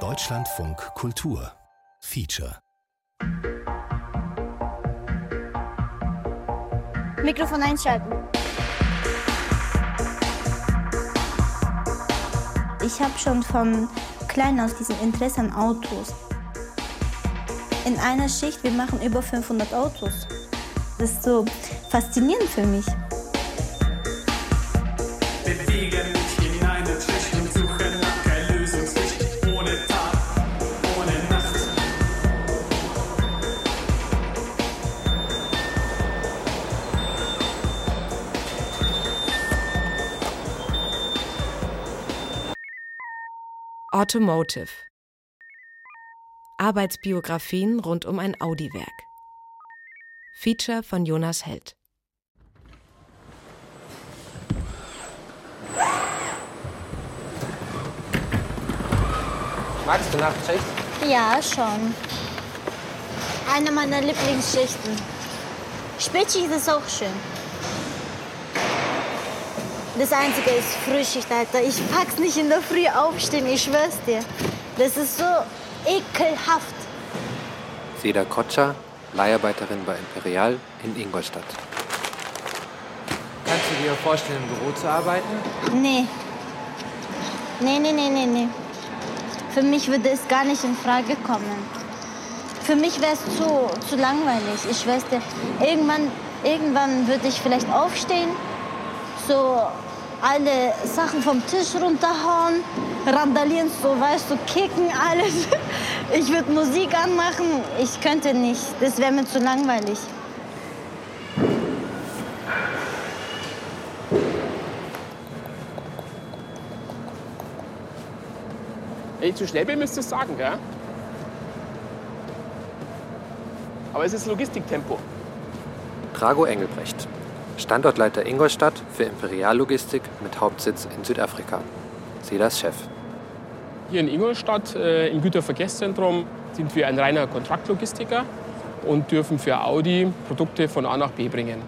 Deutschlandfunk Kultur Feature Mikrofon einschalten. Ich habe schon von klein aus diesen Interesse an Autos. In einer Schicht, wir machen über 500 Autos. Das ist so faszinierend für mich. Automotive Arbeitsbiografien rund um ein Audi-Werk. Feature von Jonas Held. Magst du Nachtschicht? Ja, schon. Eine meiner Lieblingsschichten. Spätschicht ist auch schön. Das Einzige ist Frühschicht, Alter. Ich pack's nicht in der Früh aufstehen, ich schwör's dir. Das ist so ekelhaft. Seda Kotscher, Leiharbeiterin bei Imperial in Ingolstadt. Kannst du dir vorstellen, im Büro zu arbeiten? Nee. Nee, nee, nee, nee, nee. Für mich würde es gar nicht in Frage kommen. Für mich wäre es zu, zu langweilig. Ich schwör's dir. Irgendwann, irgendwann würde ich vielleicht aufstehen, so alle Sachen vom Tisch runterhauen, randalieren, so weißt du, kicken, alles. Ich würde Musik anmachen. Ich könnte nicht. Das wäre mir zu langweilig. Wenn ich zu schnell bin, müsst ihr es sagen, gell? Aber es ist Logistiktempo. Drago Engelbrecht, Standortleiter Ingolstadt für Imperiallogistik mit Hauptsitz in Südafrika. Sedas Chef. Hier in Ingolstadt äh, im Güterverkehrszentrum sind wir ein reiner Kontraktlogistiker und dürfen für Audi Produkte von A nach B bringen.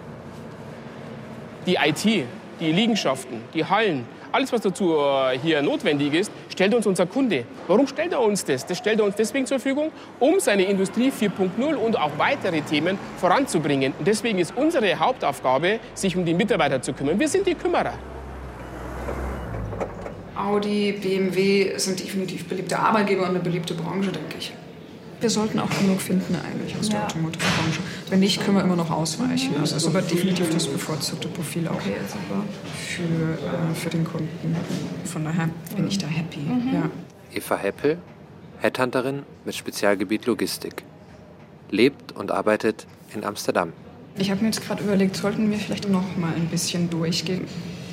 Die IT, die Liegenschaften, die Hallen, alles, was dazu äh, hier notwendig ist, stellt uns unser Kunde. Warum stellt er uns das? Das stellt er uns deswegen zur Verfügung, um seine Industrie 4.0 und auch weitere Themen voranzubringen. Und deswegen ist unsere Hauptaufgabe, sich um die Mitarbeiter zu kümmern. Wir sind die Kümmerer. Audi, BMW sind definitiv beliebte Arbeitgeber und eine beliebte Branche, denke ich. Wir sollten auch genug finden eigentlich aus der Automotive-Branche. Wenn nicht, können wir immer noch ausweichen. Also es ist aber definitiv das bevorzugte Profil auch für, äh, für den Kunden. Von daher bin ich da happy. Ja. Eva Heppel, Headhunterin mit Spezialgebiet Logistik. Lebt und arbeitet in Amsterdam. Ich habe mir jetzt gerade überlegt, sollten wir vielleicht noch mal ein bisschen durchgehen.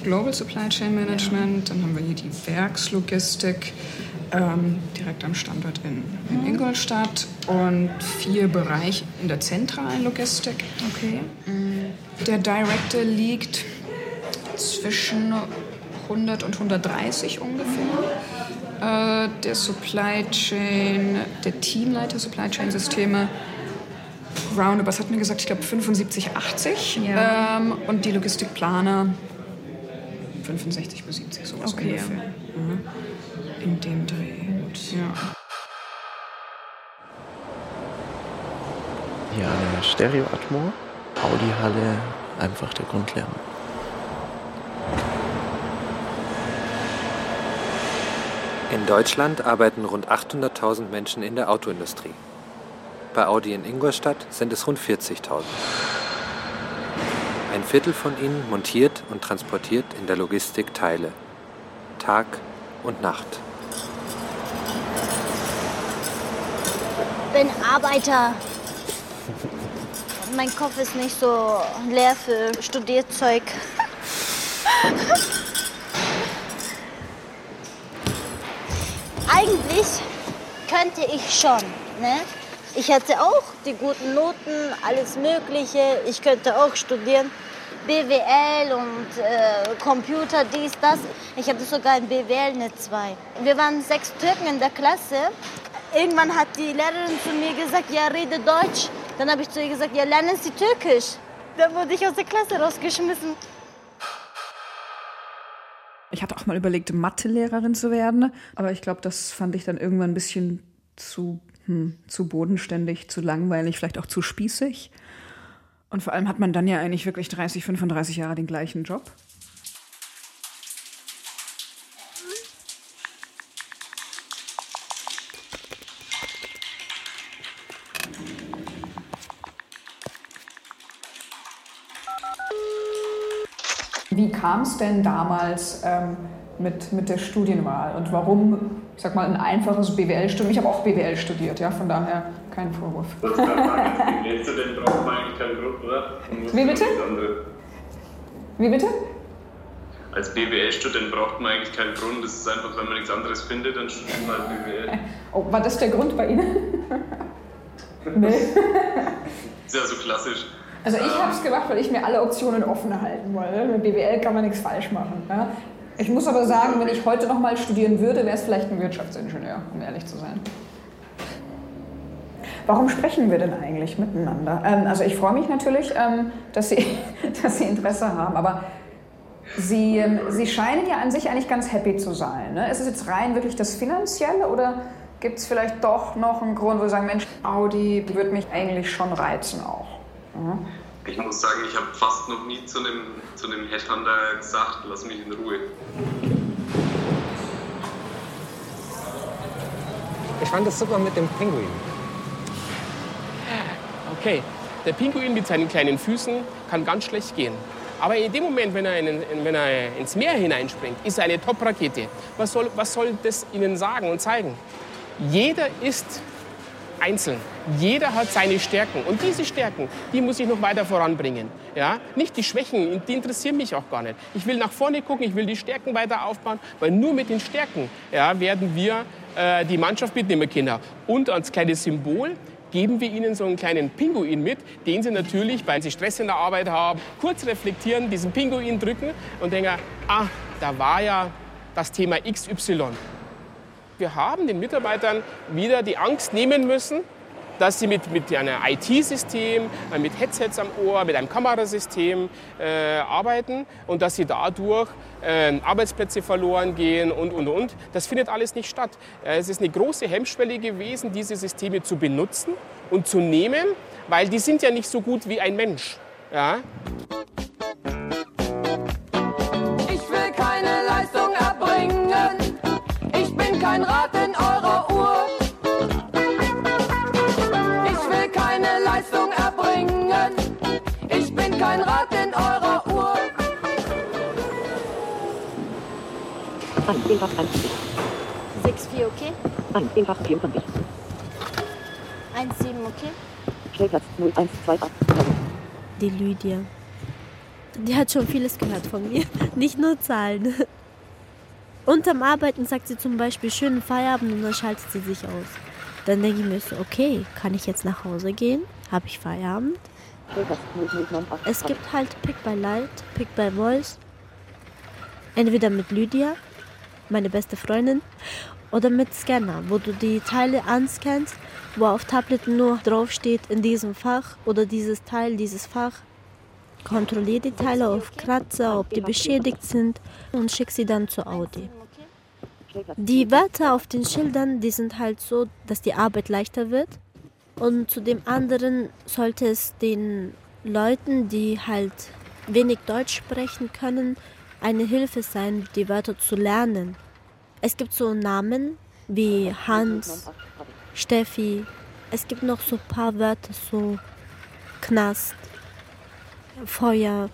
Global Supply Chain Management, dann haben wir hier die Werkslogistik, ähm, direkt am Standort in, in Ingolstadt und vier Bereiche in der zentralen Logistik. Okay. Der Director liegt zwischen 100 und 130 ungefähr. Äh, der Supply Chain, der Teamleiter Supply Chain Systeme roundabout, was hat mir gesagt, ich glaube 75, 80. Ähm, und die Logistikplaner 65 bis 70, sowas ungefähr. Mhm. In dem Dreh. Ja. Hier eine Stereo-Atmo, Audi-Halle, einfach der Grundlärm. In Deutschland arbeiten rund 800.000 Menschen in der Autoindustrie. Bei Audi in Ingolstadt sind es rund 40.000. Ein Viertel von ihnen montiert und transportiert in der Logistik Teile. Tag und Nacht. Bin Arbeiter. Mein Kopf ist nicht so leer für Studierzeug. Eigentlich könnte ich schon. Ne? Ich hatte auch die guten Noten, alles Mögliche. Ich könnte auch studieren. BWL und äh, Computer, dies, das. Ich hatte sogar in BWL eine 2. Wir waren sechs Türken in der Klasse. Irgendwann hat die Lehrerin zu mir gesagt, ja, rede Deutsch. Dann habe ich zu ihr gesagt, ja, lernen Sie Türkisch. Dann wurde ich aus der Klasse rausgeschmissen. Ich hatte auch mal überlegt, Mathelehrerin zu werden, aber ich glaube, das fand ich dann irgendwann ein bisschen zu, hm, zu bodenständig, zu langweilig, vielleicht auch zu spießig. Und vor allem hat man dann ja eigentlich wirklich 30, 35 Jahre den gleichen Job. Wie kam es denn damals ähm, mit, mit der Studienwahl und warum, ich sag mal, ein einfaches BWL-Studium? Ich habe auch BWL studiert, ja, von daher kein Vorwurf. Das kann man BWL-Student braucht man eigentlich keinen Grund, oder? Wie bitte? Wie bitte? Als BWL-Student braucht man eigentlich keinen Grund. Das ist einfach, wenn man nichts anderes findet, dann studiert man halt BWL. Oh, war das der Grund bei Ihnen? nee. Ist ja so klassisch. Also ich habe es gemacht, weil ich mir alle Optionen offen halten wollte. Mit BWL kann man nichts falsch machen. Ja? Ich muss aber sagen, wenn ich heute noch mal studieren würde, wäre es vielleicht ein Wirtschaftsingenieur, um ehrlich zu sein. Warum sprechen wir denn eigentlich miteinander? Ähm, also ich freue mich natürlich, ähm, dass, Sie, dass Sie Interesse haben, aber Sie, ähm, Sie scheinen ja an sich eigentlich ganz happy zu sein. Ne? Ist es jetzt rein wirklich das Finanzielle oder gibt es vielleicht doch noch einen Grund, wo Sie sagen, Mensch, Audi würde mich eigentlich schon reizen auch? Ja? Ich muss sagen, ich habe fast noch nie zu einem, zu einem Headhunter gesagt, lass mich in Ruhe. Ich fand das super mit dem Pinguin. Okay, der Pinguin mit seinen kleinen Füßen kann ganz schlecht gehen. Aber in dem Moment, wenn er, in, wenn er ins Meer hineinspringt, ist er eine Top-Rakete. Was soll, was soll das Ihnen sagen und zeigen? Jeder ist einzeln. Jeder hat seine Stärken. Und diese Stärken, die muss ich noch weiter voranbringen. Ja? Nicht die Schwächen, die interessieren mich auch gar nicht. Ich will nach vorne gucken, ich will die Stärken weiter aufbauen, weil nur mit den Stärken ja, werden wir äh, die Mannschaft mitnehmen können. Und als kleines Symbol geben wir ihnen so einen kleinen Pinguin mit, den sie natürlich, weil sie Stress in der Arbeit haben, kurz reflektieren, diesen Pinguin drücken und denken, ah, da war ja das Thema XY. Wir haben den Mitarbeitern wieder die Angst nehmen müssen, dass sie mit, mit einem IT-System, äh, mit Headsets am Ohr, mit einem Kamerasystem äh, arbeiten und dass sie dadurch äh, Arbeitsplätze verloren gehen und, und, und. Das findet alles nicht statt. Äh, es ist eine große Hemmschwelle gewesen, diese Systeme zu benutzen und zu nehmen, weil die sind ja nicht so gut wie ein Mensch. Ja? Ich will keine Leistung erbringen. Ich bin kein Rad in eurer Uhr. Ich will keine Leistung erbringen. Ich bin kein Rad in eurer Uhr. Einfach 1. 6-4, okay? Einfach 24. 1-7, okay? Stellplatz 0128. Die Lydia. Die hat schon vieles gehört von mir. Nicht nur Zahlen. Unterm Arbeiten sagt sie zum Beispiel schönen Feierabend und dann schaltet sie sich aus. Dann denke ich mir so, okay, kann ich jetzt nach Hause gehen? Habe ich Feierabend? Stellplatz 0098. Es gibt halt Pick by Light, Pick by Voice. Entweder mit Lydia, meine beste Freundin, oder mit Scanner, wo du die Teile anscannst, wo auf Tablet nur draufsteht in diesem Fach oder dieses Teil, dieses Fach. Kontrollier die Teile auf Kratzer, ob die beschädigt sind und schick sie dann zu Audi. Die Wörter auf den Schildern, die sind halt so, dass die Arbeit leichter wird. Und zu dem anderen sollte es den Leuten, die halt wenig Deutsch sprechen können, eine Hilfe sein, die Wörter zu lernen. Es gibt so Namen wie Hans, Steffi. Es gibt noch so ein paar Wörter, so Knast, Feuer.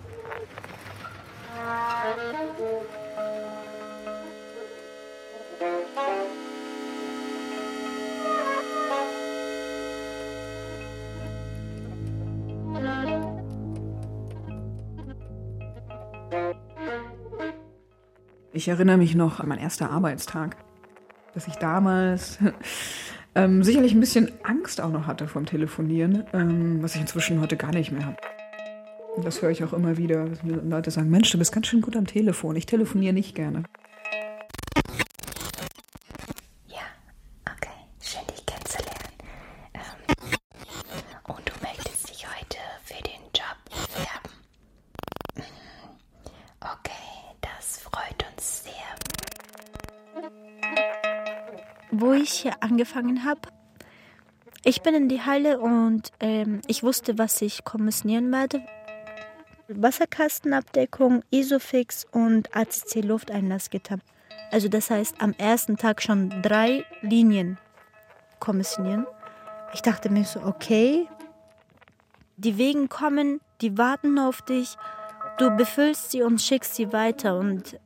Ich erinnere mich noch an meinen ersten Arbeitstag, dass ich damals ähm, sicherlich ein bisschen Angst auch noch hatte vom Telefonieren, ähm, was ich inzwischen heute gar nicht mehr habe. Und das höre ich auch immer wieder. Leute sagen, Mensch, du bist ganz schön gut am Telefon. Ich telefoniere nicht gerne. Ja, okay. Schön, dich kennenzulernen. Ähm, und du möchtest dich heute für den Job bewerben. Mhm. Okay, das freut uns sehr. Wo ich hier angefangen habe, ich bin in die Halle und ähm, ich wusste, was ich kommissionieren werde Wasserkastenabdeckung, Isofix und ACC-Lufteinlassgitter. Also das heißt, am ersten Tag schon drei Linien kommissionieren. Ich dachte mir so, okay, die Wegen kommen, die warten auf dich, du befüllst sie und schickst sie weiter. Und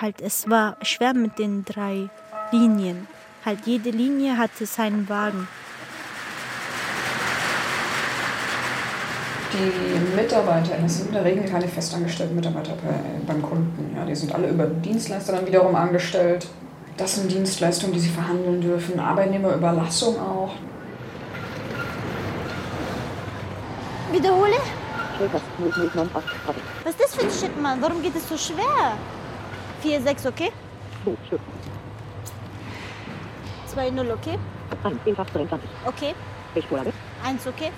halt, es war schwer mit den drei Linien. Halt, jede Linie hatte seinen Wagen. Die Mitarbeiter, das sind in der Regel keine festangestellten Mitarbeiter bei, beim Kunden. Ja, die sind alle über Dienstleister dann wiederum angestellt. Das sind Dienstleistungen, die sie verhandeln dürfen. Arbeitnehmerüberlassung auch. Wiederhole? Schulters 0098 Graben. Was ist das für ein Shit, Mann? Warum geht es so schwer? 4, 6, okay? 2 Stück. 2, 0, okay? 1 Infach 23. Okay. Beschvorlage. 1, okay?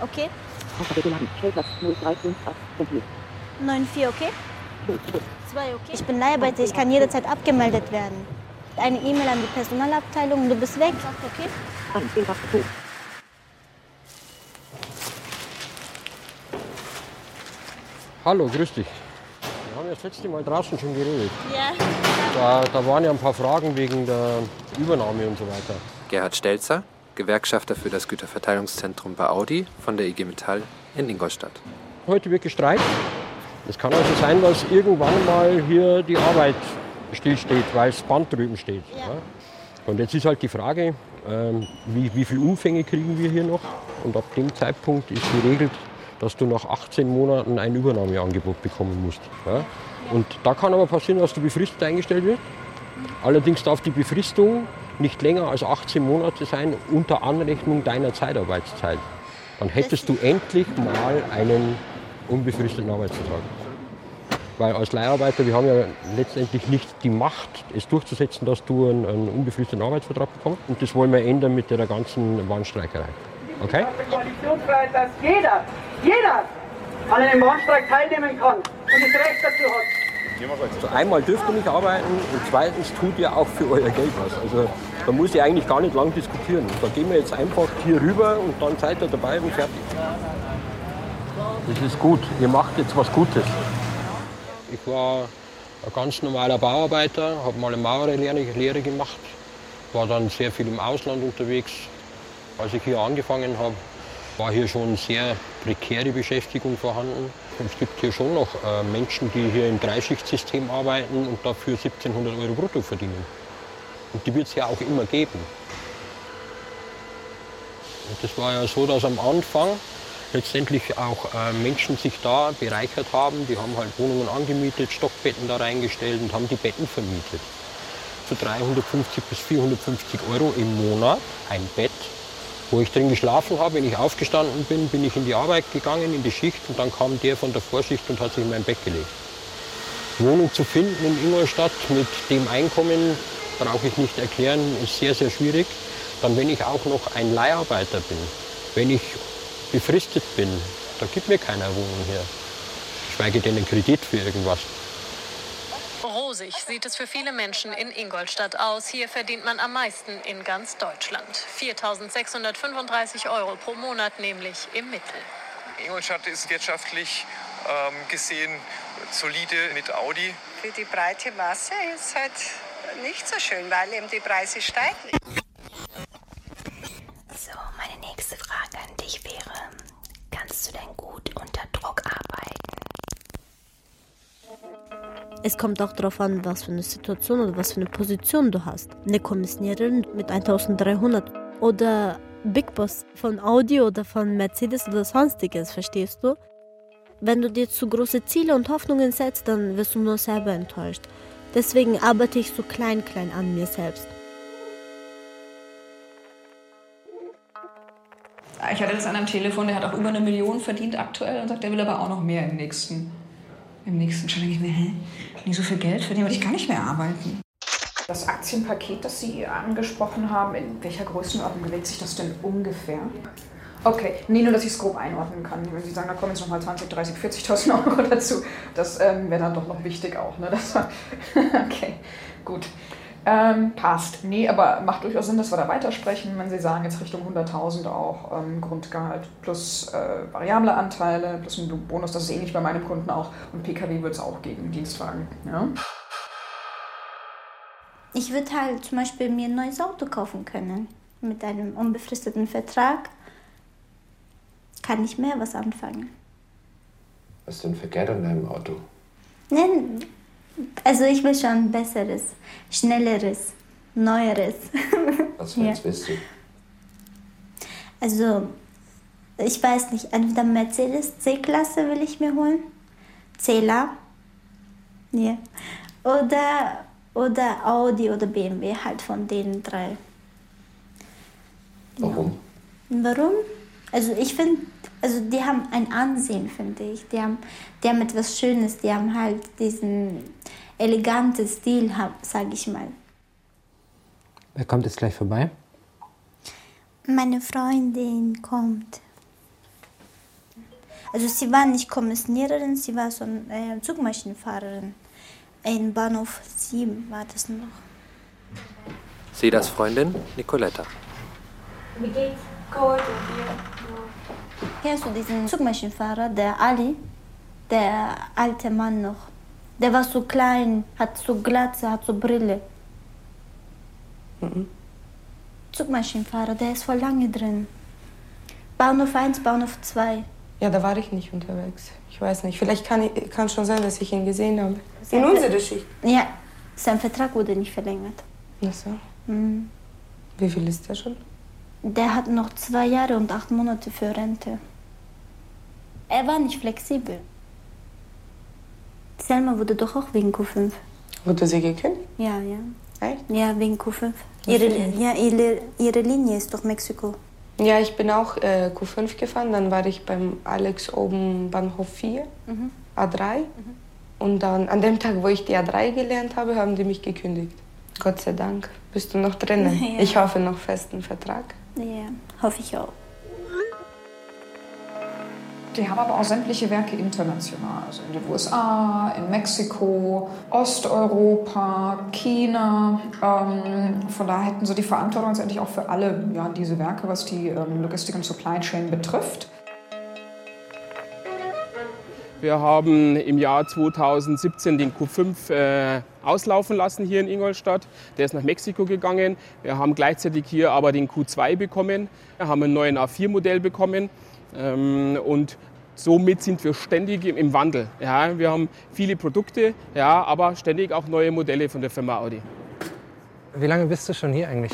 Okay. Tastatur geladen. Stellplatz 0358. Kompiliert. 9, 4, okay? 2 2. 2, okay? Ich bin Leiharbeiter, ich kann jederzeit abgemeldet werden. Eine E-Mail an die Personalabteilung, du bist weg. Okay? 1 Infach 2. Hallo, grüß dich. Wir haben ja das letzte Mal draußen schon geredet. Ja. Da, da waren ja ein paar Fragen wegen der Übernahme und so weiter. Gerhard Stelzer, Gewerkschafter für das Güterverteilungszentrum bei Audi von der IG Metall in Ingolstadt. Heute wird gestreikt. Es kann also sein, dass irgendwann mal hier die Arbeit stillsteht, weil das Band drüben steht. Ja. Und jetzt ist halt die Frage, ähm, wie, wie viel Umfänge kriegen wir hier noch? Und ab dem Zeitpunkt ist geregelt, dass du nach 18 Monaten ein Übernahmeangebot bekommen musst. Ja? Und da kann aber passieren, dass du befristet eingestellt wirst. Allerdings darf die Befristung nicht länger als 18 Monate sein unter Anrechnung deiner Zeitarbeitszeit. Dann hättest du endlich mal einen unbefristeten Arbeitsvertrag. Weil als Leiharbeiter, wir haben ja letztendlich nicht die Macht, es durchzusetzen, dass du einen, einen unbefristeten Arbeitsvertrag bekommst. Und das wollen wir ändern mit der ganzen Warnstreikerei. Okay? Koalitionsfreiheit, dass jeder, jeder an einem Warnstreik teilnehmen kann und das Recht dazu hat. Also einmal dürft ihr nicht arbeiten und zweitens tut ihr auch für euer Geld was. Also da muss ich eigentlich gar nicht lang diskutieren. Da gehen wir jetzt einfach hier rüber und dann seid ihr dabei und fertig. Das ist gut. Ihr macht jetzt was Gutes. Ich war ein ganz normaler Bauarbeiter, habe mal eine Maurerlehre Lehre gemacht, war dann sehr viel im Ausland unterwegs. Als ich hier angefangen habe, war hier schon sehr prekäre Beschäftigung vorhanden. Es gibt hier schon noch äh, Menschen, die hier im Dreischichtsystem arbeiten und dafür 1700 Euro brutto verdienen. Und die wird es ja auch immer geben. Und das war ja so, dass am Anfang letztendlich auch äh, Menschen sich da bereichert haben. Die haben halt Wohnungen angemietet, Stockbetten da reingestellt und haben die Betten vermietet. Für 350 bis 450 Euro im Monat ein Bett wo ich drin geschlafen habe. Wenn ich aufgestanden bin, bin ich in die Arbeit gegangen, in die Schicht und dann kam der von der Vorschicht und hat sich in mein Bett gelegt. Wohnung zu finden in Ingolstadt mit dem Einkommen, brauche ich nicht erklären, ist sehr, sehr schwierig. Dann, wenn ich auch noch ein Leiharbeiter bin, wenn ich befristet bin, da gibt mir keiner Wohnung her. Schweige denn einen Kredit für irgendwas. Rosig sieht es für viele Menschen in Ingolstadt aus. Hier verdient man am meisten in ganz Deutschland. 4.635 Euro pro Monat nämlich im Mittel. Ingolstadt ist wirtschaftlich ähm, gesehen solide mit Audi. Für die breite Masse ist es halt nicht so schön, weil eben die Preise steigen. So, meine nächste Frage an dich wäre, kannst du denn gut unter Druck arbeiten? Es kommt auch darauf an, was für eine Situation oder was für eine Position du hast. Eine Kommissionierin mit 1300 oder Big Boss von Audi oder von Mercedes oder sonstiges, verstehst du? Wenn du dir zu große Ziele und Hoffnungen setzt, dann wirst du nur selber enttäuscht. Deswegen arbeite ich so klein, klein an mir selbst. Ich hatte das an einem Telefon, der hat auch über eine Million verdient aktuell und sagt, der will aber auch noch mehr im nächsten. Im nächsten Schon denke ich mir, hä? Ich so viel Geld verdiene, würde ich gar nicht mehr arbeiten. Das Aktienpaket, das Sie angesprochen haben, in welcher Größenordnung bewegt sich das denn ungefähr? Okay, nee, nur dass ich es grob einordnen kann. Wenn Sie sagen, da kommen jetzt nochmal 20, 30, 40.000 Euro dazu, das ähm, wäre dann doch noch wichtig auch. Ne? Das okay, gut. Ähm, passt. Nee, aber macht durchaus Sinn, dass wir da weitersprechen, wenn Sie sagen, jetzt Richtung 100.000 auch ähm, Grundgehalt plus äh, variable Anteile plus ein Bonus. Das ist ähnlich bei meinem Kunden auch. Und PKW wird es auch geben, Dienstwagen. Ja? Ich würde halt zum Beispiel mir ein neues Auto kaufen können. Mit einem unbefristeten Vertrag kann ich mehr was anfangen. Was ist denn verkehrt an deinem Auto? Nein, also ich will schon besseres, schnelleres, neueres. Was für eins willst du? Also, ich weiß nicht, entweder Mercedes C-Klasse will ich mir holen. C-La. Ja. Oder, oder Audi oder BMW, halt von den drei. Warum? Warum? Also ich finde, also die haben ein Ansehen, finde ich. Die haben, die haben etwas Schönes, die haben halt diesen eleganten Stil, sage ich mal. Wer kommt jetzt gleich vorbei? Meine Freundin kommt. Also sie war nicht Kommissioniererin, sie war so eine äh, Zugmaschinenfahrerin. In Bahnhof 7 war das noch. Sedas Freundin Nicoletta. Wie geht's? Gut, Kennst du diesen Zugmaschinenfahrer, der Ali? Der alte Mann noch. Der war so klein, hat so Glatze, hat so Brille. Mhm. Zugmaschinenfahrer, der ist voll lange drin. Bahnhof 1, Bahnhof 2. Ja, da war ich nicht unterwegs. Ich weiß nicht. Vielleicht kann, kann schon sein, dass ich ihn gesehen habe. Sein In unserer Schicht. Ja, sein Vertrag wurde nicht verlängert. Ach so. Mhm. Wie viel ist der schon? Der hat noch zwei Jahre und acht Monate für Rente. Er war nicht flexibel. Selma wurde doch auch wegen Q5. Wurde sie gekündigt? Ja, ja. Echt? Ja, wegen Q5. Ihre, ja, ihre, ihre Linie ist doch Mexiko. Ja, ich bin auch äh, Q5 gefahren. Dann war ich beim Alex oben Bahnhof 4, Mhm. A3. Und dann an dem Tag, wo ich die A3 gelernt habe, haben die mich gekündigt. Gott sei Dank. Bist du noch drinnen? Ja. Ich hoffe noch festen Vertrag. Ja, hoffe ich auch. Die haben aber auch sämtliche Werke international, also in den USA, in Mexiko, Osteuropa, China. Ähm, von daher hätten sie die Verantwortung letztendlich auch für alle ja, diese Werke, was die ähm, Logistik und Supply Chain betrifft. Wir haben im Jahr 2017 den Q5 äh, auslaufen lassen hier in Ingolstadt. Der ist nach Mexiko gegangen. Wir haben gleichzeitig hier aber den Q2 bekommen. Wir haben ein neuen A4-Modell bekommen. Ähm, und somit sind wir ständig im, Wandel. Ja, wir haben viele Produkte, ja, aber ständig auch neue Modelle von der Firma Audi. Wie lange bist du schon hier eigentlich?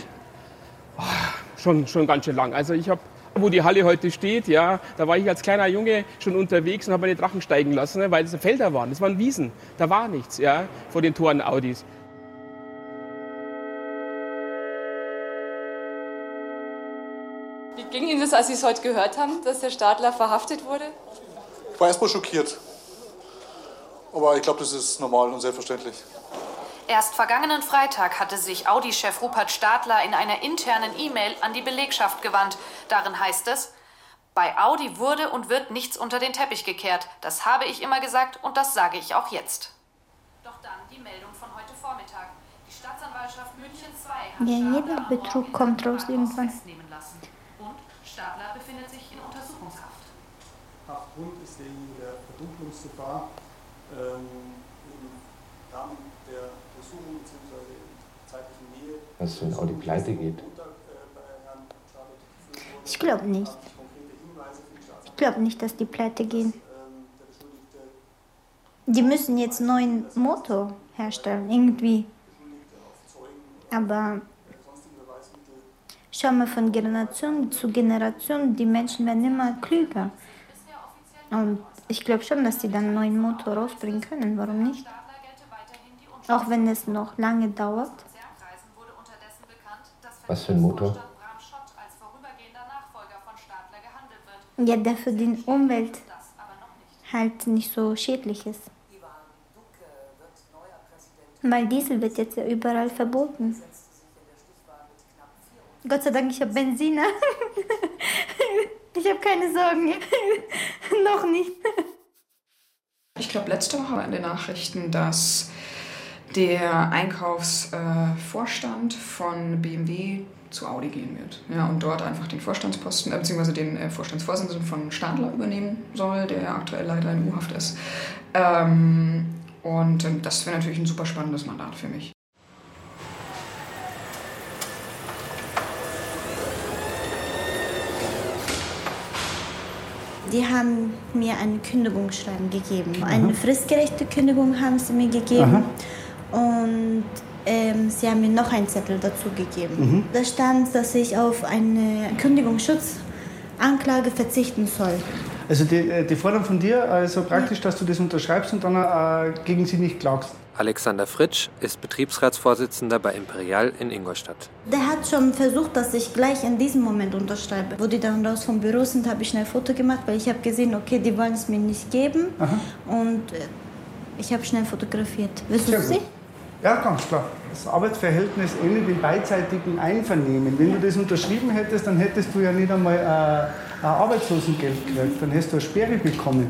Schon, schon ganz schön lang. Also ich habe, wo die Halle heute steht, ja, da war ich als kleiner Junge schon unterwegs und habe meine Drachen steigen lassen, ne, weil das Felder waren. Das waren Wiesen. Da war nichts, ja, vor den Toren Audis. Wie ging Ihnen das, als Sie es heute gehört haben, dass der Stadler verhaftet wurde? Ich war erstmal schockiert. Aber ich glaube, das ist normal und selbstverständlich. Erst vergangenen Freitag hatte sich Audi-Chef Rupert Stadler in einer internen E-Mail an die Belegschaft gewandt. Darin heißt es, bei Audi wurde und wird nichts unter den Teppich gekehrt. Das habe ich immer gesagt und das sage ich auch jetzt. Doch dann die Meldung von heute Vormittag. Die Staatsanwaltschaft München 2 hat Ja, jeder Betrug kommt raus irgendwann. festnehmen lassen. Und Stadler befindet sich in Untersuchungshaft. Haftgrund ist wegen der Verdunklungsgefahr ähm, im Rahmen Untersuchung bzw. zeitlichen Nähe. Was für ein Audi pleite geht. Ich glaube nicht. Ich glaube nicht, dass die pleite gehen. Die müssen jetzt einen neuen Motor herstellen, irgendwie. Aber schau mal von Generation zu Generation, die Menschen werden immer klüger. Und ich glaube schon, dass die dann einen neuen Motor rausbringen können. Warum nicht? Auch wenn es noch lange dauert. Was für ein Motor? Ja, der für die Umwelt halt nicht so schädlich ist. Weil Diesel wird jetzt ja überall verboten. Gott sei Dank, ich habe Benziner. ich habe keine Sorgen. Noch nicht. Ich glaube, letzte Woche war in den Nachrichten, dass der Einkaufsvorstand äh, von BMW zu Audi gehen wird. Ja, und dort einfach den Vorstandsposten, äh, beziehungsweise den äh, Vorstandsvorsitzenden von Stadler übernehmen soll, der aktuell leider in U-Haft ist. Ähm, und ähm, das wäre natürlich ein super spannendes Mandat für mich. Die haben mir ein Kündigungsschreiben gegeben. Eine fristgerechte Kündigung haben sie mir gegeben. Und ähm, sie haben mir noch einen Zettel dazu gegeben. Mhm. Da stand, dass ich auf eine Kündigungsschutzanklage verzichten soll. Also die, äh, die fordern von dir also praktisch, dass du das unterschreibst und dann äh, gegen sie nicht klagst. Alexander Fritsch ist Betriebsratsvorsitzender bei Imperial in Ingolstadt. Der hat schon versucht, dass ich gleich in diesem Moment unterschreibe. Wo die dann raus vom Büro sind, habe ich schnell ein Foto gemacht, weil ich habe gesehen, okay, die wollen es mir nicht geben. Und äh, ich habe schnell fotografiert. Willst du es sehen? Ja, ganz klar. Das Arbeitsverhältnis endet im beidseitigen Einvernehmen. Wenn du das unterschrieben hättest, dann hättest du ja nicht einmal äh, ein Arbeitslosengeld gekriegt, dann hättest du eine Sperre bekommen.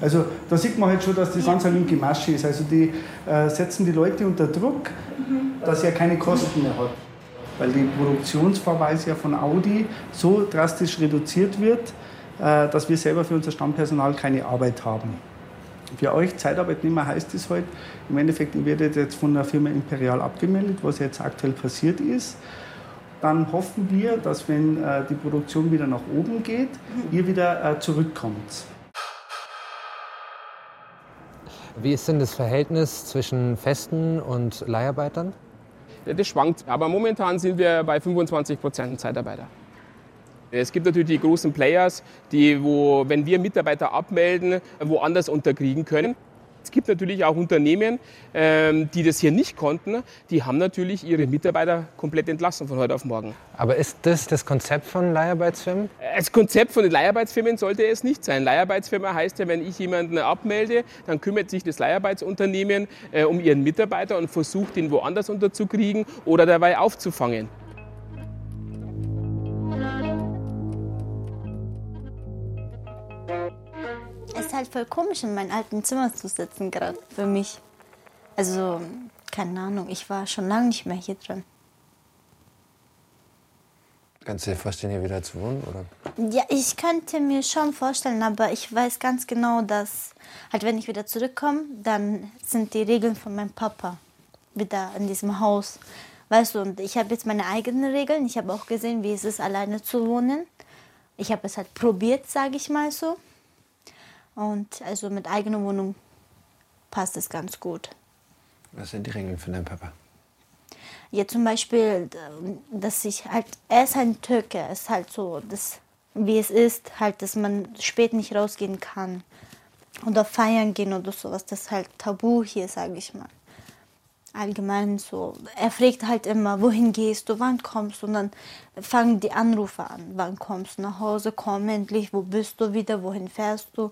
Also da sieht man halt schon, dass das ganz ein Gemasche ist. Also die äh, setzen die Leute unter Druck, dass er keine Kosten mehr hat. Weil die Produktionsverweise ja von Audi so drastisch reduziert wird, äh, dass wir selber für unser Stammpersonal keine Arbeit haben. Für euch Zeitarbeitnehmer heißt es halt, im Endeffekt, ihr werdet jetzt von der Firma Imperial abgemeldet, was jetzt aktuell passiert ist. Dann hoffen wir, dass wenn äh, die Produktion wieder nach oben geht, ihr wieder äh, zurückkommt. Wie ist denn das Verhältnis zwischen Festen und Leiharbeitern? Ja, Das schwankt, aber momentan sind wir bei 25 Prozent Zeitarbeiter. Es gibt natürlich die großen Players, die, wo, wenn wir Mitarbeiter abmelden, woanders unterkriegen können. Es gibt natürlich auch Unternehmen, ähm, die das hier nicht konnten. Die haben natürlich ihre Mitarbeiter komplett entlassen von heute auf morgen. Aber ist das das Konzept von Leiharbeitsfirmen? Das Konzept von den Leiharbeitsfirmen sollte es nicht sein. Leiharbeitsfirma heißt ja, wenn ich jemanden abmelde, dann kümmert sich das Leiharbeitsunternehmen äh, um ihren Mitarbeiter und versucht, ihn woanders unterzukriegen oder dabei aufzufangen. Halt voll komisch, in meinem alten Zimmer zu sitzen, gerade für mich. Also, keine Ahnung, ich war schon lange nicht mehr hier drin. Kannst du dir vorstellen, hier wieder zu wohnen? Oder? Ja, ich könnte mir schon vorstellen, aber ich weiß ganz genau, dass halt, wenn ich wieder zurückkomme, dann sind die Regeln von meinem Papa wieder in diesem Haus. Weißt du, und ich habe jetzt meine eigenen Regeln. Ich habe auch gesehen, wie es ist, alleine zu wohnen. Ich habe es halt probiert, sage ich mal so. Und also mit eigener Wohnung passt es ganz gut. Was sind die Regeln von deinem Papa? Ja, zum Beispiel, dass ich halt, er ist ein Türke, er ist halt so, das, wie es ist, halt, dass man spät nicht rausgehen kann oder feiern gehen oder sowas, das ist halt tabu hier, sage ich mal. Allgemein so, er fragt halt immer, wohin gehst du, wann kommst du und dann fangen die Anrufe an, wann kommst du nach Hause, komm endlich, wo bist du wieder, wohin fährst du.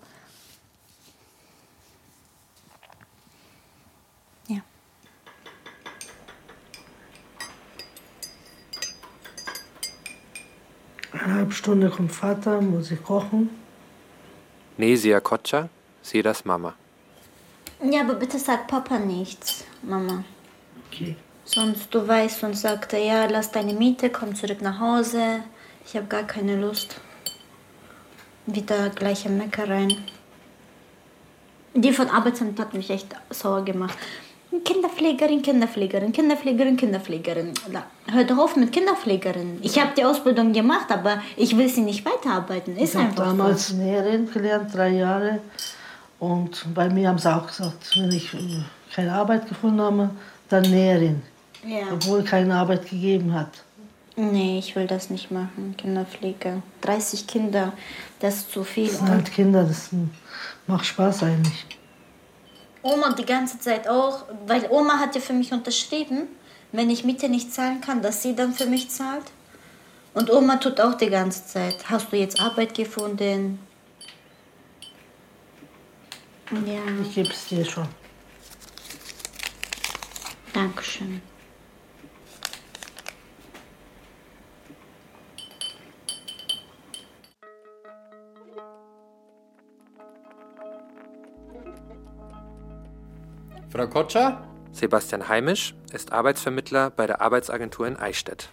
Eine halbe Stunde kommt Vater, muss ich kochen. Nesia Kotscha, Sedas Mama. Ja, aber bitte sag Papa nichts, Mama. Okay. Sonst, du weißt, sonst sagt er, ja, lass deine Miete, komm zurück nach Hause. Ich habe gar keine Lust. Wieder gleiche Meckereien. Die von Arbeitsamt hat mich echt sauer gemacht. Kinderpflegerin, Kinderpflegerin, Kinderpflegerin, Kinderpflegerin. Na, Hör doch auf mit Kinderpflegerin. Ich habe die Ausbildung gemacht, aber ich will sie nicht weiterarbeiten. Ist ich habe damals so. Näherin gelernt, drei Jahre. Und bei mir haben sie auch gesagt, wenn ich äh, keine Arbeit gefunden habe, dann Näherin. Ja. Obwohl keine Arbeit gegeben hat. Nee, ich will das nicht machen, Kinderpflege. 30 Kinder, das ist zu viel. Das sind halt Kinder, das macht Spaß eigentlich. Oma die ganze Zeit auch, weil Oma hat ja für mich unterschrieben, wenn ich Miete nicht zahlen kann, dass sie dann für mich zahlt. Und Oma tut auch die ganze Zeit. Hast du jetzt Arbeit gefunden? Ja. Ich gebe es dir schon. Dankeschön. Frau Kotscher, Sebastian Heimisch ist Arbeitsvermittler bei der Arbeitsagentur in Eichstätt.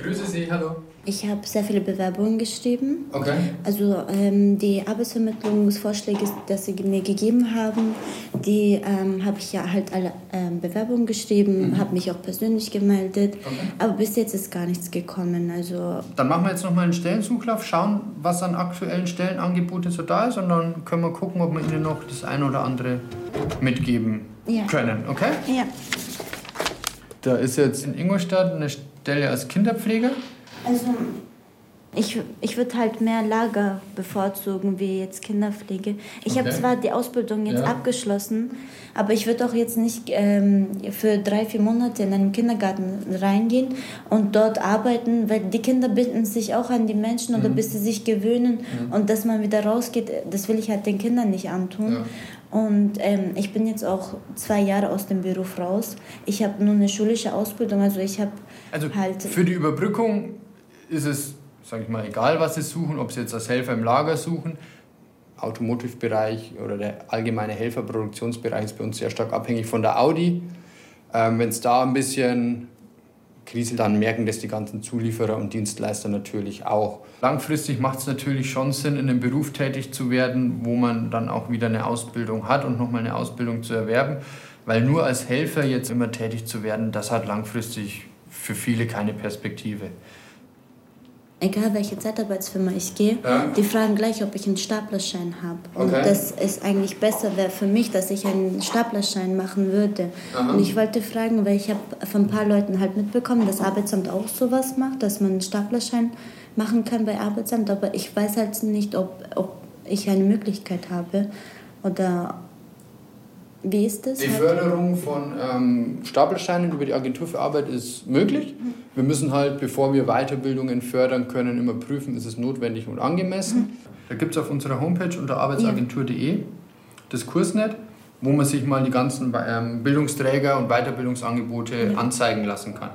Grüße Sie, hallo. Ich habe sehr viele Bewerbungen geschrieben. Okay. Also ähm, die Arbeitsvermittlungsvorschläge, die sie mir gegeben haben, die ähm, habe ich ja halt alle ähm, Bewerbungen geschrieben, Mhm. habe mich auch persönlich gemeldet. Okay. Aber bis jetzt ist gar nichts gekommen. Also Dann machen wir jetzt nochmal einen Stellensuchlauf, schauen, was an aktuellen Stellenangeboten so da ist und dann können wir gucken, ob wir Ihnen noch das eine oder andere mitgeben Ja. können, okay? ja. Da ist jetzt in Ingolstadt eine Stelle als Kinderpfleger. Also ich, ich würde halt mehr Lager bevorzugen wie jetzt Kinderpflege. Ich habe Okay. zwar die Ausbildung jetzt Ja. abgeschlossen, aber ich würde auch jetzt nicht ähm, für drei, vier Monate in einen Kindergarten reingehen und dort arbeiten, weil die Kinder binden sich auch an die Menschen oder Mhm. bis sie sich gewöhnen Mhm. und dass man wieder rausgeht, das will ich halt den Kindern nicht antun. Ja. Und ähm, ich bin jetzt auch zwei Jahre aus dem Beruf raus. Ich habe nur eine schulische Ausbildung, also ich habe Also halt für die Überbrückung ist es, sage ich mal, egal, was Sie suchen, ob Sie jetzt als Helfer im Lager suchen. Automotive-Bereich oder der allgemeine Helferproduktionsbereich ist bei uns sehr stark abhängig von der Audi. Ähm, Wenn es da ein bisschen kriselt, dann merken das die ganzen Zulieferer und Dienstleister natürlich auch. Langfristig macht es natürlich schon Sinn, in einem Beruf tätig zu werden, wo man dann auch wieder eine Ausbildung hat und nochmal eine Ausbildung zu erwerben. Weil nur als Helfer jetzt immer tätig zu werden, das hat langfristig für viele keine Perspektive. Egal welche Zeitarbeitsfirma ich gehe, Ja. die fragen gleich, ob ich einen Staplerschein habe. Und Okay. das ist eigentlich besser wäre für mich, dass ich einen Staplerschein machen würde. Aha. Und ich wollte fragen, weil ich habe von ein paar Leuten halt mitbekommen, dass Arbeitsamt auch sowas macht, dass man einen Staplerschein machen kann bei Arbeitsamt, aber ich weiß halt nicht, ob, ob ich eine Möglichkeit habe oder wie ist das? Die? Förderung von ähm, Stapelsteinen über die Agentur für Arbeit ist möglich. Wir müssen halt, bevor wir Weiterbildungen fördern können, immer prüfen, ist es notwendig und angemessen. Da gibt es auf unserer Homepage unter arbeitsagentur.de das Kursnet, wo man sich mal die ganzen ähm, Bildungsträger und Weiterbildungsangebote anzeigen lassen kann.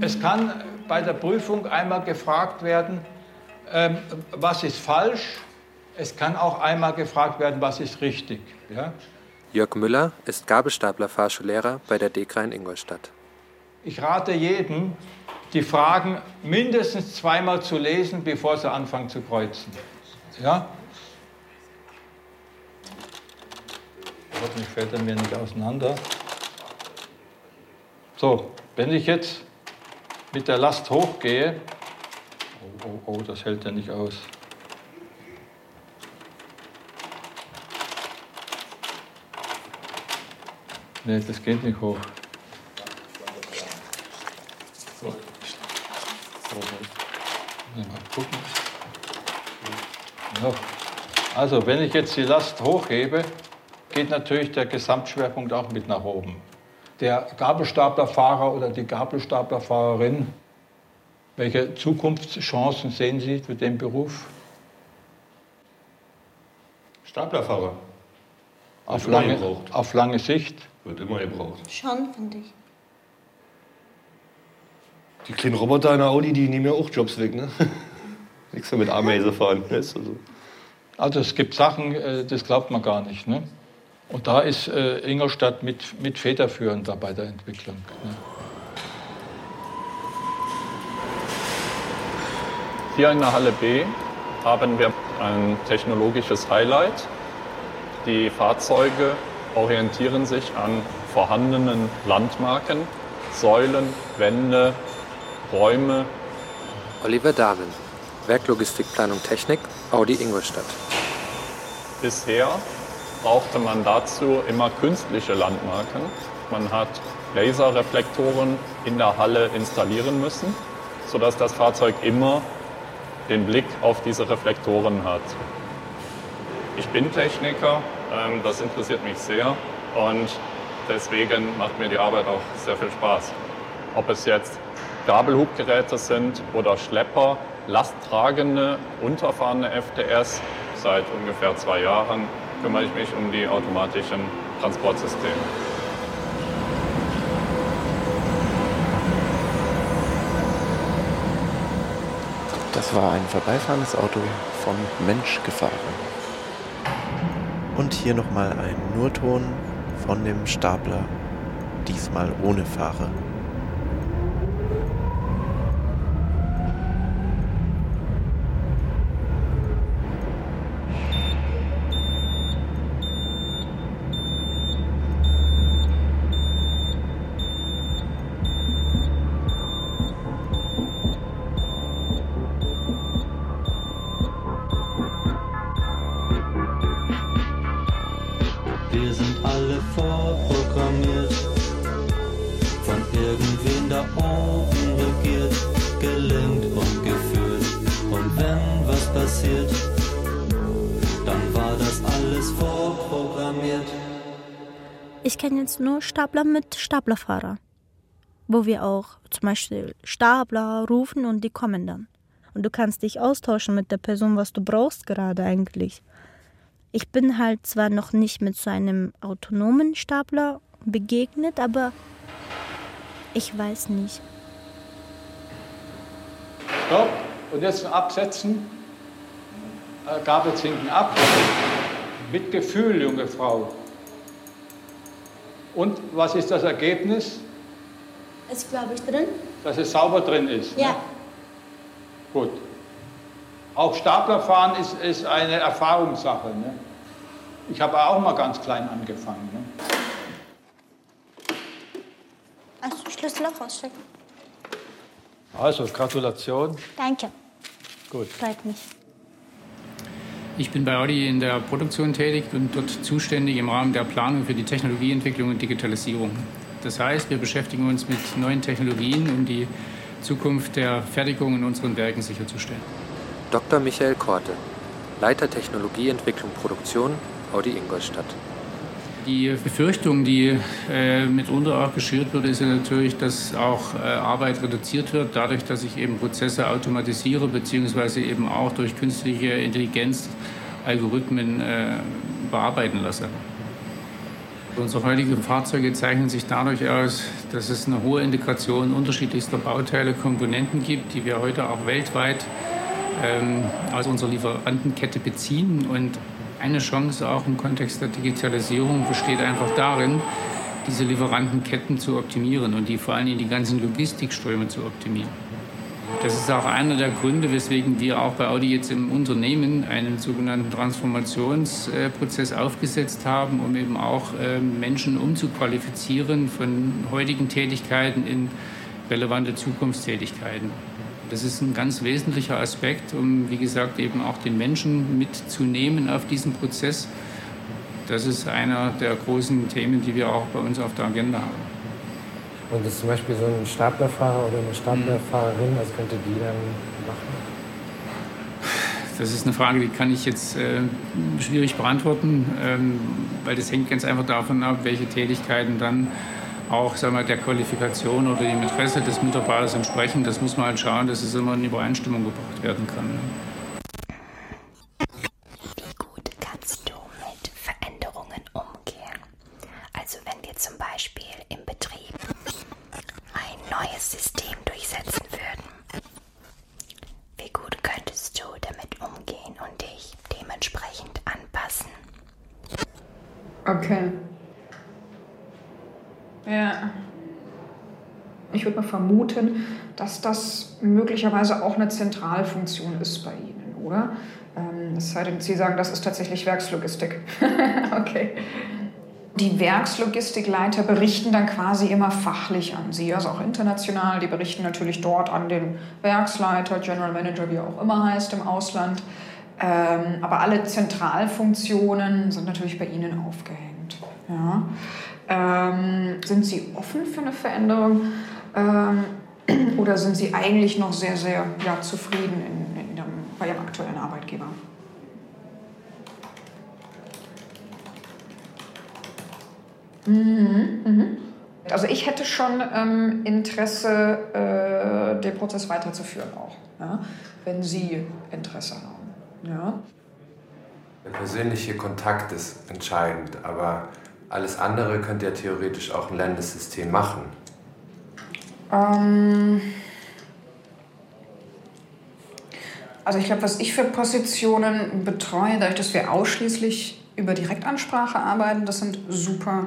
Es kann bei der Prüfung einmal gefragt werden, ähm, was ist falsch. Es kann auch einmal gefragt werden, was ist richtig. Ja? Jörg Müller ist Gabelstapler-Fahrschullehrer bei der DEKRA in Ingolstadt. Ich rate jedem, die Fragen mindestens zweimal zu lesen, bevor sie anfangen zu kreuzen. Ja? Hoffentlich fällt er mir nicht auseinander. So, wenn ich jetzt mit der Last hochgehe, oh, oh, oh, das hält er nicht aus. Nee, das geht nicht hoch. So. Mal gucken. Also, wenn ich jetzt die Last hochhebe, geht natürlich der Gesamtschwerpunkt auch mit nach oben. Der Gabelstaplerfahrer oder die Gabelstaplerfahrerin, welche Zukunftschancen sehen Sie für den Beruf? Staplerfahrer. Auf immer lange, gebraucht. auf lange Sicht? Wird immer gebraucht. Schon, finde ich. Die kleinen Roboter in der Audi, die nehmen ja auch Jobs weg, ne? Nichts mehr mit Ameise fahren. Ne? Ist also. Also es gibt Sachen, äh, das glaubt man gar nicht. Ne? Und da ist äh, Ingolstadt mit, mit federführend da bei der Entwicklung. Ne? Hier in der Halle B haben wir ein technologisches Highlight. Die Fahrzeuge orientieren sich an vorhandenen Landmarken, Säulen, Wände, Räume. Oliver Darwin, Werklogistikplanung Technik, Audi Ingolstadt. Bisher brauchte man dazu immer künstliche Landmarken. Man hat Laserreflektoren in der Halle installieren müssen, sodass das Fahrzeug immer den Blick auf diese Reflektoren hat. Ich bin Techniker, ähm, das interessiert mich sehr und deswegen macht mir die Arbeit auch sehr viel Spaß. Ob es jetzt Gabelhubgeräte sind oder Schlepper, lasttragende, unterfahrende FTS, seit ungefähr zwei Jahren kümmere ich mich um die automatischen Transportsysteme. Das war ein vorbeifahrendes Auto vom Mensch gefahren. Und hier nochmal ein Nurton von dem Stapler, diesmal ohne Fahrer. Stapler mit Staplerfahrer, wo wir auch zum Beispiel Stapler rufen und die kommen dann. Und du kannst dich austauschen mit der Person, was du brauchst gerade eigentlich. Ich bin halt zwar noch nicht mit so einem autonomen Stapler begegnet, aber ich weiß nicht. Stopp. Und jetzt absetzen. Äh, Gabel zinken ab. Mit Gefühl, junge Frau. Und was ist das Ergebnis? Ist, glaube ich, drin? Dass es sauber drin ist. Ja. Ne? Gut. Auch Staplerfahren ist, ist eine Erfahrungssache. Ne? Ich habe auch mal ganz klein angefangen. Ne? Hast du Schlüssel auch rausstecken? Also, Gratulation. Danke. Gut. Freut mich. Ich bin bei Audi in der Produktion tätig und dort zuständig im Rahmen der Planung für die Technologieentwicklung und Digitalisierung. Das heißt, wir beschäftigen uns mit neuen Technologien, um die Zukunft der Fertigung in unseren Werken sicherzustellen. Dr. Michael Korte, Leiter Technologieentwicklung Produktion, Audi Ingolstadt. Die Befürchtung, die äh, mitunter auch geschürt wird, ist ja natürlich, dass auch äh, Arbeit reduziert wird, dadurch, dass ich eben Prozesse automatisiere, beziehungsweise eben auch durch künstliche Intelligenz Algorithmen äh, bearbeiten lasse. Unsere heutigen Fahrzeuge zeichnen sich dadurch aus, dass es eine hohe Integration unterschiedlichster Bauteile, Komponenten gibt, die wir heute auch weltweit ähm, aus unserer Lieferantenkette beziehen. Und eine Chance auch im Kontext der Digitalisierung besteht einfach darin, diese Lieferantenketten zu optimieren und die vor allem die ganzen Logistikströme zu optimieren. Das ist auch einer der Gründe, weswegen wir auch bei Audi jetzt im Unternehmen einen sogenannten Transformationsprozess aufgesetzt haben, um eben auch Menschen umzuqualifizieren von heutigen Tätigkeiten in relevante Zukunftstätigkeiten. Das ist ein ganz wesentlicher Aspekt, um, wie gesagt, eben auch den Menschen mitzunehmen auf diesen Prozess. Das ist einer der großen Themen, die wir auch bei uns auf der Agenda haben. Und das ist zum Beispiel so ein Staplerfahrer oder eine Staplerfahrerin, was könnte die dann machen? Das ist eine Frage, die kann ich jetzt äh, schwierig beantworten, ähm, weil das hängt ganz einfach davon ab, welche Tätigkeiten dann auch sagen wir, der Qualifikation oder dem Interesse des Mitarbeiters entsprechen. Das muss man halt schauen, dass es immer in Übereinstimmung gebracht werden kann. Ne? Wie gut kannst du mit Veränderungen umgehen? Also wenn wir zum Beispiel im Betrieb ein neues System durchsetzen würden, wie gut könntest du damit umgehen und dich dementsprechend anpassen? Okay. Ja. Ich würde mal vermuten, dass das möglicherweise auch eine Zentralfunktion ist bei Ihnen, oder? Ähm, es sei denn, Sie sagen, das ist tatsächlich Werkslogistik. okay. Die Werkslogistikleiter berichten dann quasi immer fachlich an Sie, also auch international. Die berichten natürlich dort an den Werksleiter, General Manager, wie er auch immer heißt im Ausland. Ähm, aber alle Zentralfunktionen sind natürlich bei Ihnen aufgehängt. Ja. Ähm, sind Sie offen für eine Veränderung ähm, oder sind Sie eigentlich noch sehr, sehr ja, zufrieden in, in Ihrem, bei Ihrem aktuellen Arbeitgeber? Mhm, mhm. Also ich hätte schon ähm, Interesse, äh, den Prozess weiterzuführen auch, ja? wenn Sie Interesse haben. Ja? Der persönliche Kontakt ist entscheidend, aber alles andere könnte ja theoretisch auch ein Landessystem machen. Ähm, Also ich glaube, was ich für Positionen betreue, dadurch, dass wir ausschließlich über Direktansprache arbeiten, das sind super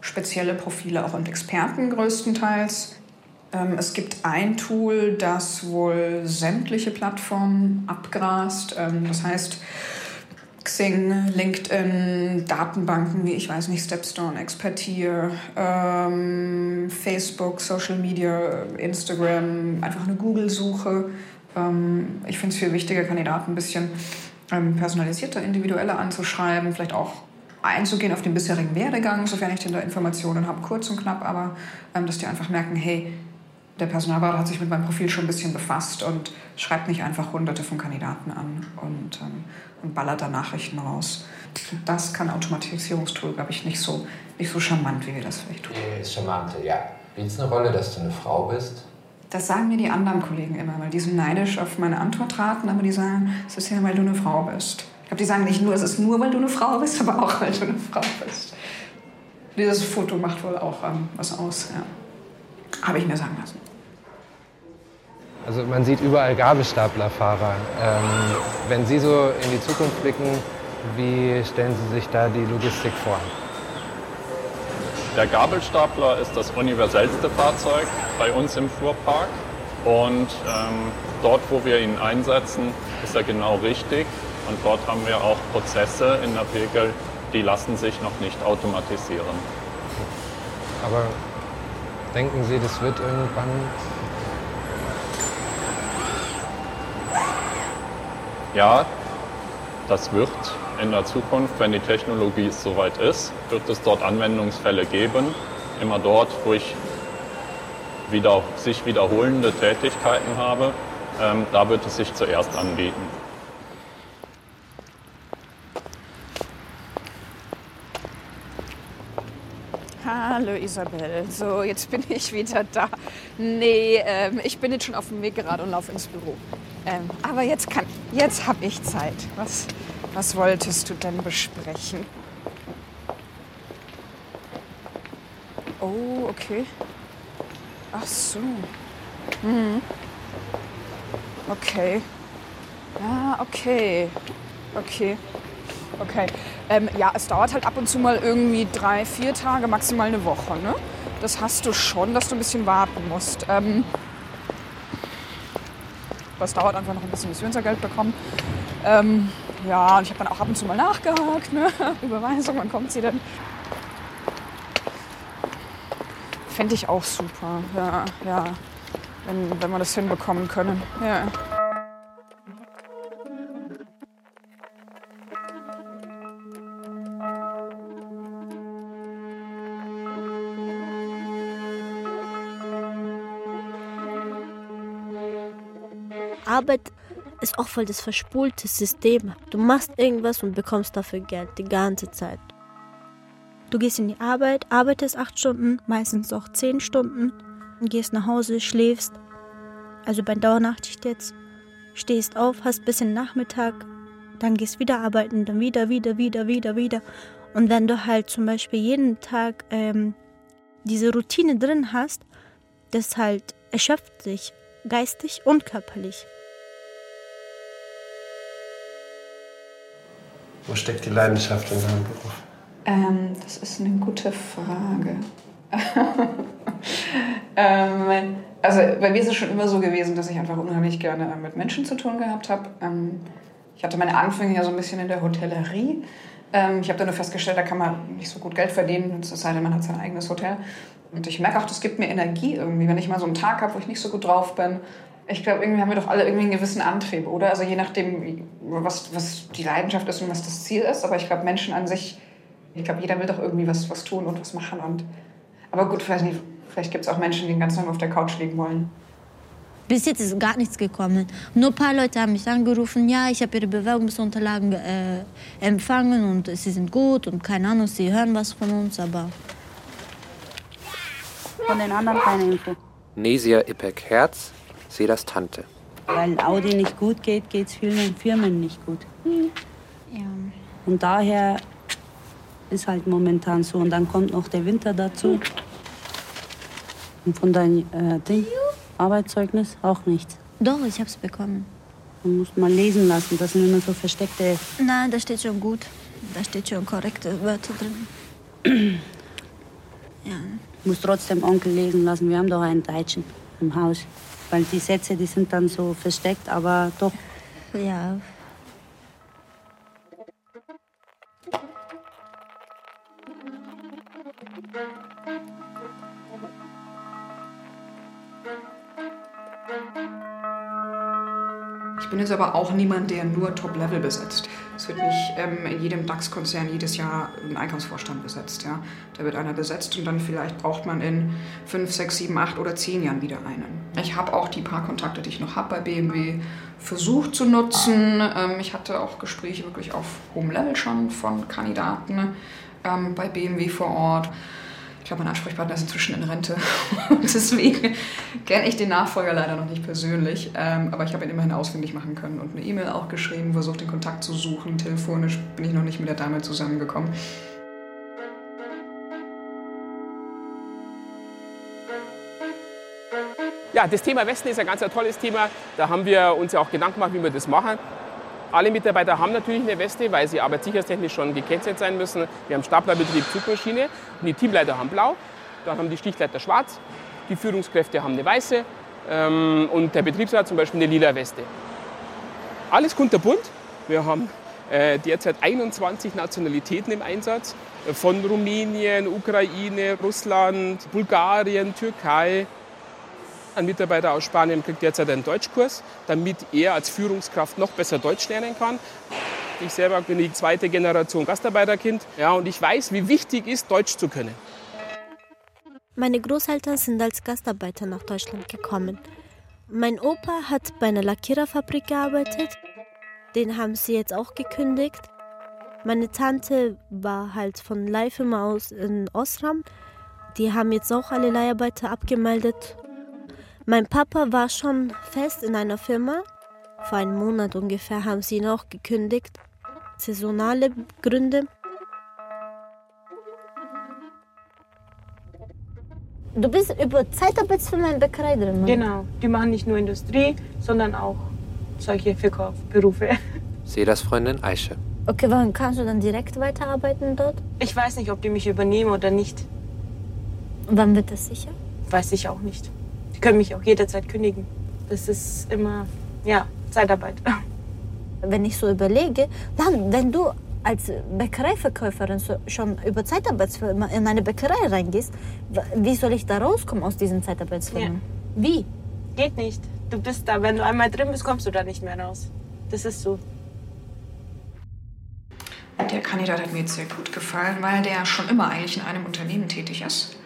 spezielle Profile auch und Experten größtenteils. Ähm, es gibt ein Tool, das wohl sämtliche Plattformen abgrast. Ähm, das heißt, Xing, LinkedIn, Datenbanken wie, ich weiß nicht, Stepstone, Expertier, ähm, Facebook, Social Media, Instagram, einfach eine Google-Suche. Ähm, ich finde es viel wichtiger, Kandidaten ein bisschen ähm, personalisierter, individueller anzuschreiben, vielleicht auch einzugehen auf den bisherigen Werdegang, sofern ich denn da Informationen habe, kurz und knapp, aber ähm, dass die einfach merken, hey, der Personalberater hat sich mit meinem Profil schon ein bisschen befasst und schreibt nicht einfach hunderte von Kandidaten an und, ähm, und ballert da Nachrichten raus. Das kann Automatisierungstool, glaube ich, nicht so, nicht so charmant, wie wir das vielleicht tun. Ist charmant, ja. Spielt es eine Rolle, dass du eine Frau bist? Das sagen mir die anderen Kollegen immer, weil die sind neidisch auf meine Antwort raten, aber die sagen, es ist ja, weil du eine Frau bist. Ich glaube, die sagen nicht nur, es ist nur, weil du eine Frau bist, aber auch, weil du eine Frau bist. Dieses Foto macht wohl auch ähm, was aus, ja. Habe ich mir sagen lassen. Also man sieht überall Gabelstaplerfahrer. Ähm, wenn Sie so in die Zukunft blicken, wie stellen Sie sich da die Logistik vor? Der Gabelstapler ist das universellste Fahrzeug bei uns im Fuhrpark. Und ähm, dort, wo wir ihn einsetzen, ist er genau richtig. Und dort haben wir auch Prozesse in der Regel, die lassen sich noch nicht automatisieren. Aber denken Sie, das wird irgendwann Ja, das wird in der Zukunft, wenn die Technologie soweit ist, wird es dort Anwendungsfälle geben. Immer dort, wo ich wieder, sich wiederholende Tätigkeiten habe, ähm, da wird es sich zuerst anbieten. Hallo Isabel, so jetzt bin ich wieder da. Nee, ähm, ich bin jetzt schon auf dem Weg gerade und laufe ins Büro. Ähm, aber jetzt kann, jetzt habe ich Zeit. Was, was wolltest du denn besprechen? Oh, okay. Ach so. Mhm. Okay. Ja, okay. Okay. Okay. Ähm, ja, es dauert halt ab und zu mal irgendwie drei, vier Tage, maximal eine Woche. Ne? Das hast du schon, dass du ein bisschen warten musst. Ähm, das dauert einfach noch ein bisschen, bis wir unser Geld bekommen. Ähm, ja, und ich habe dann auch ab und zu mal nachgehakt. Ne? Überweisung, wann kommt sie denn? Fände ich auch super. Ja, ja. Wenn, wenn wir das hinbekommen können. Ja. Arbeit ist auch voll das verspulte System. Du machst irgendwas und bekommst dafür Geld die ganze Zeit. Du gehst in die Arbeit, arbeitest acht Stunden, meistens auch zehn Stunden, gehst nach Hause, schläfst. Also bei Dauernachtschicht jetzt. Stehst auf, hast bisschen Nachmittag, dann gehst wieder arbeiten, dann wieder, wieder, wieder, wieder, wieder. Und wenn du halt zum Beispiel jeden Tag ähm, diese Routine drin hast, das halt erschöpft dich, geistig und körperlich. Wo steckt die Leidenschaft in deinem Beruf? Ähm, das ist eine gute Frage. ähm, also bei mir ist es schon immer so gewesen, dass ich einfach unheimlich gerne mit Menschen zu tun gehabt habe. Ähm, ich hatte meine Anfänge ja so ein bisschen in der Hotellerie. Ähm, ich habe dann nur festgestellt, da kann man nicht so gut Geld verdienen, es sei denn, man hat sein eigenes Hotel. Und ich merke auch, das gibt mir Energie irgendwie, wenn ich mal so einen Tag habe, wo ich nicht so gut drauf bin. Ich glaube, irgendwie haben wir doch alle irgendwie einen gewissen Antrieb, oder? Also je nachdem, was, was die Leidenschaft ist und was das Ziel ist. Aber ich glaube, Menschen an sich, ich glaube, jeder will doch irgendwie was, was tun und was machen. Und aber gut, weiß nicht, vielleicht gibt es auch Menschen, die den ganzen Tag auf der Couch liegen wollen. Bis jetzt ist gar nichts gekommen. Nur ein paar Leute haben mich angerufen, ja, ich habe ihre Bewerbungsunterlagen äh, empfangen und sie sind gut und keine Ahnung, sie hören was von uns, aber Von den anderen keine Info. Nesia Ipek-Herz, Sedas Tante. Weil Audi nicht gut geht, geht es vielen Firmen nicht gut. Ja. Und daher ist halt momentan so. Und dann kommt noch der Winter dazu. Und von deinem äh, Ding, Arbeitszeugnis auch nichts. doch, ich habe es bekommen. Man muss mal lesen lassen. Das sind immer so versteckte. Nein, da steht schon gut. Da steht schon korrekte Wörter drin. ja. Muss trotzdem Onkel lesen lassen. Wir haben doch einen Deutschen im Haus. Weil die Sätze, die sind dann so versteckt, aber doch. Ja. Bin jetzt aber auch niemand, der nur Top-Level besetzt. Es wird nicht ähm, in jedem DAX-Konzern jedes Jahr ein Einkaufsvorstand besetzt. Ja? Da wird einer besetzt und dann vielleicht braucht man in fünf, sechs, sieben, acht oder zehn Jahren wieder einen. Ich habe auch die paar Kontakte, die ich noch habe bei BMW, versucht zu nutzen. Ähm, ich hatte auch Gespräche wirklich auf hohem Level schon von Kandidaten ähm, bei BMW vor Ort. Glaube, mein Ansprechpartner ist inzwischen in Rente. Deswegen kenne ich den Nachfolger leider noch nicht persönlich. Ähm, aber ich habe ihn immerhin ausfindig machen können und eine E-Mail auch geschrieben, versucht den Kontakt zu suchen. Telefonisch bin ich noch nicht mit der Dame zusammengekommen. Ja, das Thema Westen ist ein ganz ein tolles Thema. Da haben wir uns ja auch Gedanken gemacht, wie wir das machen. Alle Mitarbeiter haben natürlich eine Weste, weil sie arbeitssicherheitstechnisch schon gekennzeichnet sein müssen. Wir haben Staplerbetrieb Zugmaschine und die Teamleiter haben blau, dann haben die Stichleiter schwarz, die Führungskräfte haben eine weiße ähm, und der Betriebsrat zum Beispiel eine lila Weste. Alles kunterbunt. Wir haben äh, derzeit 21 Nationalitäten im Einsatz, äh, von Rumänien, Ukraine, Russland, Bulgarien, Türkei. Ein Mitarbeiter aus Spanien kriegt derzeit einen Deutschkurs, damit er als Führungskraft noch besser Deutsch lernen kann. Ich selber bin die zweite Generation Gastarbeiterkind ja, und ich weiß, wie wichtig ist, Deutsch zu können. Meine Großeltern sind als Gastarbeiter nach Deutschland gekommen. Mein Opa hat bei einer Lackiererfabrik gearbeitet. Den haben sie jetzt auch gekündigt. Meine Tante war halt von Leihfirma aus in Osram. Die haben jetzt auch alle Leiharbeiter abgemeldet. Mein Papa war schon fest in einer Firma. Vor einem Monat ungefähr haben sie ihn auch gekündigt. Saisonale Gründe. Du bist über Zeitarbeitsfirma in Bäckerei drin, ne? Genau, die machen nicht nur Industrie, sondern auch solche Verkaufsberufe. Sedas Freundin Aische. Okay, wann kannst du dann direkt weiterarbeiten dort? Ich weiß nicht, ob die mich übernehmen oder nicht. Wann wird das sicher? Weiß ich auch nicht. Die können mich auch jederzeit kündigen. Das ist immer, ja, Zeitarbeit. Wenn ich so überlege, dann, wenn du als Bäckereiverkäuferin so schon über Zeitarbeitsfirma in eine Bäckerei reingehst, wie soll ich da rauskommen aus diesen Zeitarbeitsfirmen? Wie? Geht nicht. Du bist da, wenn du einmal drin bist, kommst du da nicht mehr raus. Das ist so. Der Kandidat hat mir jetzt sehr gut gefallen, weil der schon immer eigentlich in einem Unternehmen tätig ist.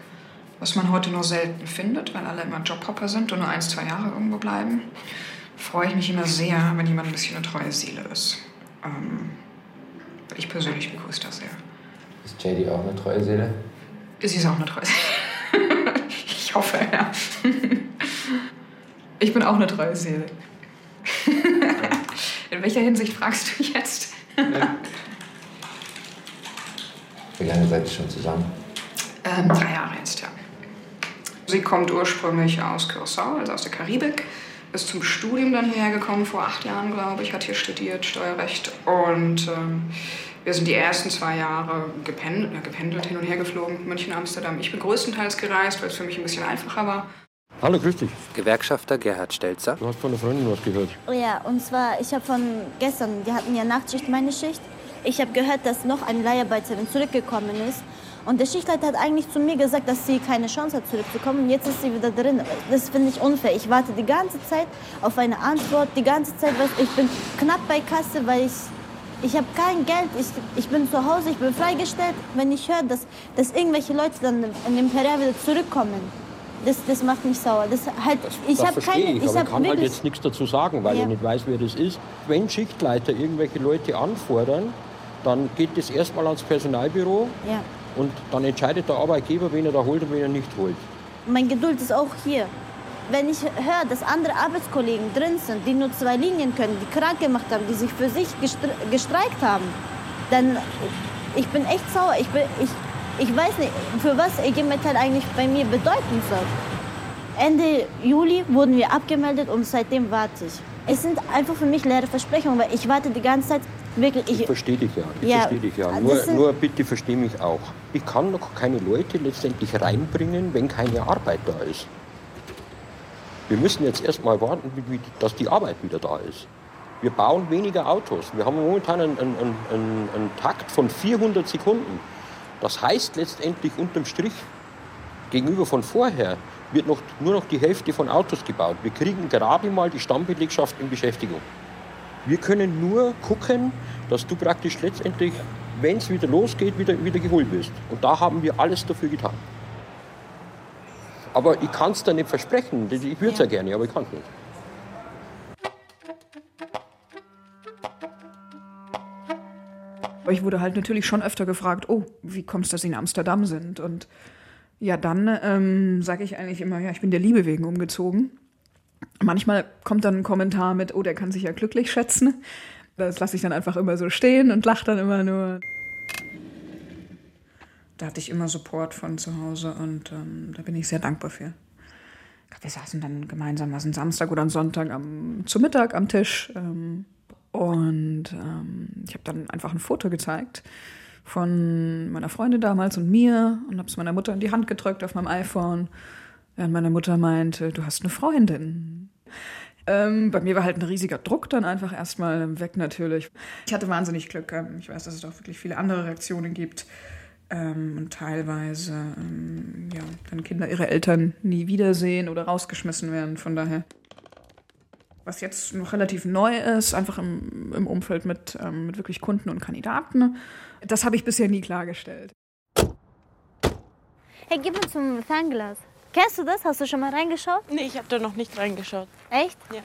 Was man heute nur selten findet, weil alle immer Jobhopper sind und nur ein, zwei Jahre irgendwo bleiben. Freue ich mich immer sehr, wenn jemand ein bisschen eine treue Seele ist. Ähm, ich persönlich begrüße das sehr. Ist JD auch eine treue Seele? Sie ist auch eine treue Seele. ich hoffe, ja. Ich bin auch eine treue Seele. In welcher Hinsicht fragst du jetzt? Wie lange seid ihr schon zusammen? Ähm, drei Jahre jetzt, ja. Sie kommt ursprünglich aus Curaçao, also aus der Karibik. Ist zum Studium dann hierher gekommen, vor acht Jahren, glaube ich, hat hier studiert, Steuerrecht. Und ähm, wir sind die ersten zwei Jahre gependelt, ja, gependelt hin und her geflogen, München, Amsterdam. Ich bin größtenteils gereist, weil es für mich ein bisschen einfacher war. Hallo, grüß dich. Gewerkschafter Gerhard Stelzer. Du hast von der Freundin was gehört. Oh ja, und zwar, ich habe von gestern, wir hatten ja Nachtschicht, meine Schicht. Ich habe gehört, dass noch eine Leiharbeiterin zurückgekommen ist. Und der Schichtleiter hat eigentlich zu mir gesagt, dass sie keine Chance hat, zurückzukommen. Und jetzt ist sie wieder drin. Das finde ich unfair. Ich warte die ganze Zeit auf eine Antwort. Die ganze Zeit, was ich bin knapp bei Kasse, weil ich ich habe kein Geld. Ich, ich bin zu Hause, ich bin freigestellt. Wenn ich höre, dass, dass irgendwelche Leute dann in den Imperial wieder zurückkommen, das, das macht mich sauer. Das halt, ich habe keine. ich, aber hab ich kann halt jetzt nichts dazu sagen, weil Ja. ich nicht weiß, wer das ist. Wenn Schichtleiter irgendwelche Leute anfordern, dann geht das erstmal ans Personalbüro Ja. Und dann entscheidet der Arbeitgeber, wen er da holt und wen er nicht holt. Mein Geduld ist auch hier. Wenn ich höre, dass andere Arbeitskollegen drin sind, die nur zwei Linien können, die krank gemacht haben, die sich für sich gestre gestreikt haben, dann ich bin echt sauer. Ich, bin, ich, ich weiß nicht, für was IG Metall eigentlich bei mir bedeuten soll. Ende Juli wurden wir abgemeldet und seitdem warte ich. Es sind einfach für mich leere Versprechungen, weil ich warte die ganze Zeit wirklich. Ich verstehe dich ja. Ich Ja, verstehe dich ja. Nur, sind- nur bitte versteh mich auch. Ich kann noch keine Leute letztendlich reinbringen, wenn keine Arbeit da ist. Wir müssen jetzt erst mal warten, dass die Arbeit wieder da ist. Wir bauen weniger Autos. Wir haben momentan einen, einen, einen, einen Takt von 400 Sekunden. Das heißt letztendlich unterm Strich, gegenüber von vorher, wird noch, nur noch die Hälfte von Autos gebaut. Wir kriegen gerade mal die Stammbelegschaft in Beschäftigung. Wir können nur gucken, dass du praktisch letztendlich, wenn es wieder losgeht, wieder, wieder geholt bist. Und da haben wir alles dafür getan. Aber ich kann es dir nicht versprechen. Ich würde es ja gerne, aber ich kann es nicht. Aber ich wurde halt natürlich schon öfter gefragt, oh, wie kommt es, dass Sie in Amsterdam sind? Und ja, dann ähm, sage ich eigentlich immer, ja, ich bin der Liebe wegen umgezogen. Manchmal kommt dann ein Kommentar mit, oh, der kann sich ja glücklich schätzen. Das lasse ich dann einfach immer so stehen und lache dann immer nur. Da hatte ich immer Support von zu Hause und ähm, da bin ich sehr dankbar für. Wir saßen dann gemeinsam, was ein Samstag oder ein Sonntag am, zu Mittag am Tisch. Ähm, und ähm, ich habe dann einfach ein Foto gezeigt von meiner Freundin damals und mir und habe es meiner Mutter in die Hand gedrückt auf meinem iPhone. Während meine Mutter meinte, du hast eine Freundin. Ähm, bei mir war halt ein riesiger Druck dann einfach erstmal weg natürlich. Ich hatte wahnsinnig Glück. ähm, Ich weiß, dass es auch wirklich viele andere Reaktionen gibt. Ähm, und teilweise, ähm, ja, dann Kinder ihre Eltern nie wiedersehen oder rausgeschmissen werden. Von daher. Was jetzt noch relativ neu ist, einfach im, im Umfeld mit, ähm, mit wirklich Kunden und Kandidaten, das habe ich bisher nie klargestellt. Hey, gib mir zum Fernglas. Kennst du das? Hast du schon mal reingeschaut? Nee, ich habe da noch nicht reingeschaut. Echt? Ja.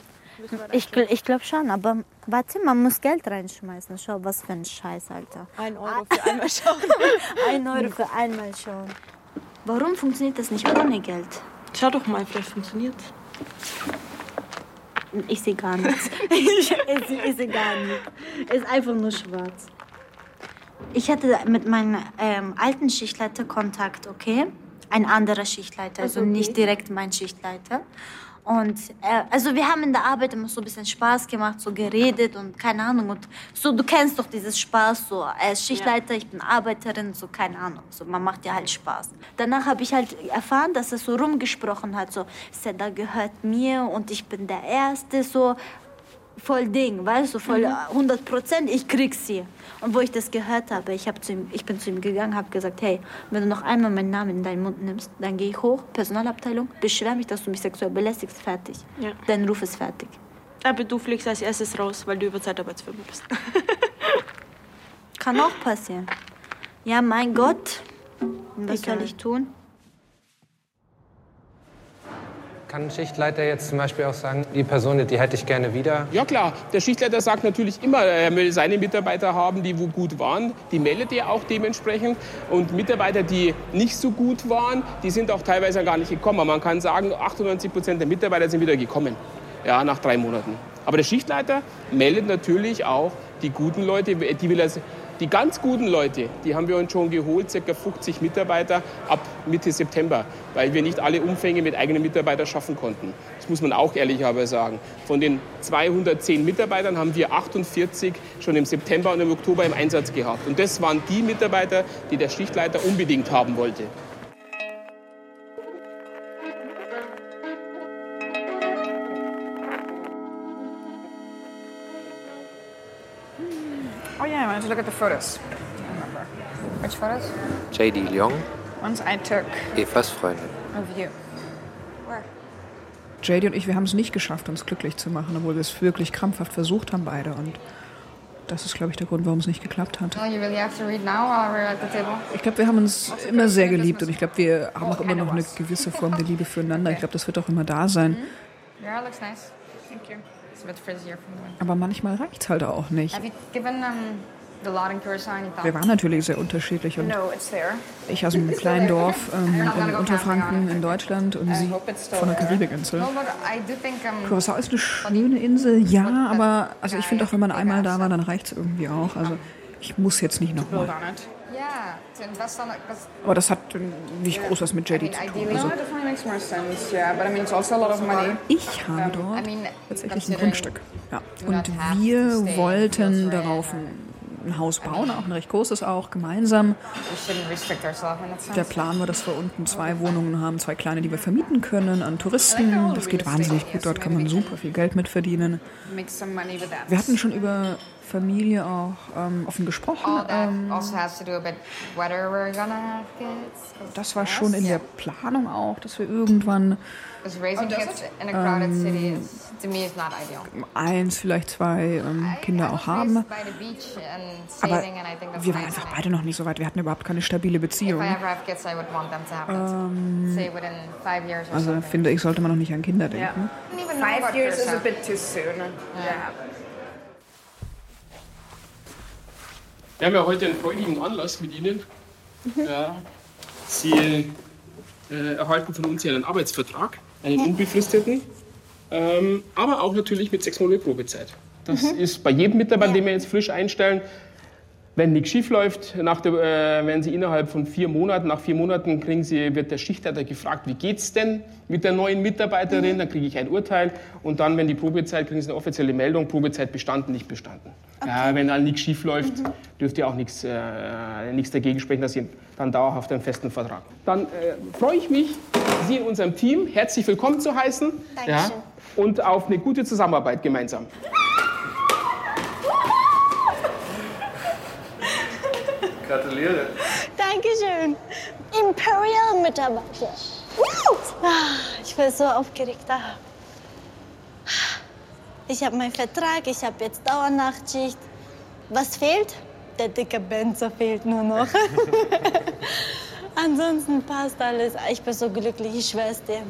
Ich, gl- ich glaube schon, aber warte, man muss Geld reinschmeißen. Schau, was für ein Scheiß, Alter. Ein Euro für einmal schauen. ein Euro für einmal schauen. Warum funktioniert das nicht ohne Geld? Schau doch mal, vielleicht funktioniert Ich sehe gar nichts. ich, ich, ich sehe gar nichts. Ist einfach nur schwarz. Ich hatte mit meinem ähm, alten Schichtleiter Kontakt, okay? Ein anderer Schichtleiter, also Also, okay. nicht direkt mein Schichtleiter. Und äh, also wir haben in der Arbeit immer so ein bisschen Spaß gemacht, so geredet und keine Ahnung. Und so, du kennst doch dieses Spaß, so er ist Schichtleiter, ich bin Arbeiterin, so keine Ahnung. So, man macht ja halt Spaß. Danach habe ich halt erfahren, dass er so rumgesprochen hat, so, Seda gehört mir und ich bin der Erste, so voll Ding, weißt du, voll Mhm. 100 Prozent, ich krieg sie. Und wo ich das gehört habe, ich, hab zu ihm, ich bin zu ihm gegangen, habe gesagt, hey, wenn du noch einmal meinen Namen in deinen Mund nimmst, dann gehe ich hoch, Personalabteilung, beschwer mich, dass du mich sexuell belästigst, fertig. Ja. Dein Ruf ist fertig. Aber du fliegst als erstes raus, weil du über Zeitarbeitsfirma bist. Kann auch passieren. Ja, mein Gott, was Egal. soll ich tun? Kann ein Schichtleiter jetzt zum Beispiel auch sagen, die Person, die hätte ich gerne wieder? Ja klar, der Schichtleiter sagt natürlich immer, er will seine Mitarbeiter haben, die wo gut waren. Die meldet er auch dementsprechend. Und Mitarbeiter, die nicht so gut waren, die sind auch teilweise gar nicht gekommen. Man kann sagen, 98 Prozent der Mitarbeiter sind wieder gekommen. Ja, nach drei Monaten. Aber der Schichtleiter meldet natürlich auch die guten Leute, die will er, die ganz guten Leute, die haben wir uns schon geholt, ca. 50 Mitarbeiter ab Mitte September, weil wir nicht alle Umfänge mit eigenen Mitarbeitern schaffen konnten. Das muss man auch ehrlicherweise sagen. Von den 210 Mitarbeitern haben wir 48 schon im September und im Oktober im Einsatz gehabt. Und das waren die Mitarbeiter, die der Schichtleiter unbedingt haben wollte. Oh wanted to look at the photos. I remember. Which photos? J.D. Leong, Ones I took Evas Freundin. of you. Where? JD und ich, wir haben es nicht geschafft, uns glücklich zu machen, obwohl wir es wirklich krampfhaft versucht haben, beide. Und das ist, glaube ich, der Grund, warum es nicht geklappt hat. Oh, you really have to read now while we're at the table? Ich glaube, wir haben uns immer sehr geliebt und ich glaube, wir haben auch immer noch eine gewisse Form der Liebe füreinander. Ich glaube, das wird auch immer da sein. Your hair looks nice. Thank you. It's a bit frizzier from the Aber manchmal reicht es halt auch nicht. Wir waren natürlich sehr unterschiedlich und ich aus einem kleinen Dorf ähm, in Unterfranken in Deutschland und sie von der Karibikinsel. No, but I do think Curacao ist eine schöne Insel, ja, aber also ich finde auch, wenn man einmal da war, dann reicht es irgendwie auch. Also ich muss jetzt nicht build nochmal. on it. Aber das hat nicht groß was mit JD zu tun. Also, ich habe dort tatsächlich ein Grundstück. Ja. Und wir wollten darauf ein ein Haus bauen, auch ein recht großes auch, gemeinsam. Der Plan war, dass wir unten zwei Wohnungen haben, zwei kleine, die wir vermieten können an Touristen. Das geht wahnsinnig gut, dort kann man super viel Geld mit verdienen. Wir hatten schon über Familie auch ähm, offen gesprochen. Ähm, das war schon in der Planung auch, dass wir irgendwann ähm, eins, vielleicht zwei ähm, Kinder auch haben. Aber wir waren einfach beide noch nicht so weit. Wir hatten überhaupt keine stabile Beziehung. Ähm, also finde ich, sollte man noch nicht an Kinder denken. Five years is a bit too soon. Yeah. Wir haben ja heute einen freudigen Anlass mit Ihnen. Ja, Sie äh, erhalten von uns hier einen Arbeitsvertrag, einen unbefristeten, ähm, aber auch natürlich mit sechs Monate Probezeit. Das Mhm. ist bei jedem Mitarbeiter, den wir jetzt frisch einstellen. Wenn nichts schief läuft, nach der, äh, werden Sie innerhalb von vier Monaten, nach vier Monaten kriegen Sie, wird der Schichtleiter gefragt, wie geht's denn mit der neuen Mitarbeiterin? Dann kriege ich ein Urteil und dann, wenn die Probezeit, kriegen Sie eine offizielle Meldung, Probezeit bestanden, nicht bestanden. Ja, wenn dann nichts schief läuft, dürft ihr auch nichts, äh, nichts dagegen sprechen, dass Sie dann dauerhaft einen festen Vertrag. Dann äh, freue ich mich, Sie in unserem Team herzlich willkommen zu heißen. Dankeschön. und auf eine gute Zusammenarbeit gemeinsam. Gratuliere. Dankeschön. Imperial Mitarbeiter. Ah, Ich bin so aufgeregt. Ah. Ich habe meinen Vertrag, ich habe jetzt Dauernachtschicht. Was fehlt? Der dicke Benzer fehlt nur noch. Ansonsten passt alles. Ich bin so glücklich, ich schwör's dir.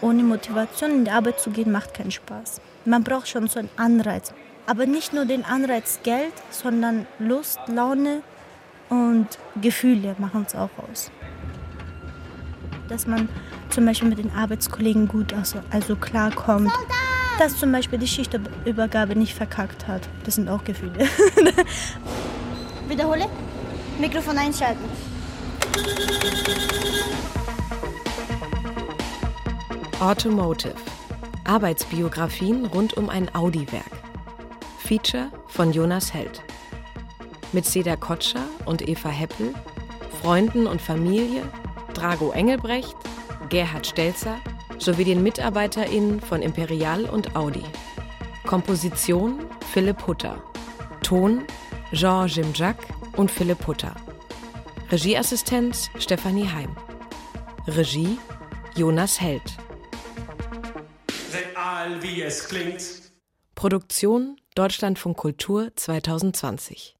Ohne Motivation in die Arbeit zu gehen, macht keinen Spaß. Man braucht schon so einen Anreiz. Aber nicht nur den Anreiz Geld, sondern Lust, Laune und Gefühle machen es auch aus. Dass man zum Beispiel mit den Arbeitskollegen gut also, also klarkommt. Dass zum Beispiel die Schichtübergabe nicht verkackt hat. Das sind auch Gefühle. Wiederhole. Mikrofon einschalten. Automotive. Arbeitsbiografien rund um ein Audi-Werk. Feature von Jonas Held. Mit Seda Kotscher und Eva Heppel, Freunden und Familie, Drago Engelbrecht, Gerhard Stelzer sowie den MitarbeiterInnen von Imperial und Audi. Komposition Philipp Hutter. Ton Jean Jimjak und Philipp Hutter. Regieassistenz Stefanie Heim. Regie Jonas Held. Real wie es klingt. Produktion Deutschlandfunk Kultur 2020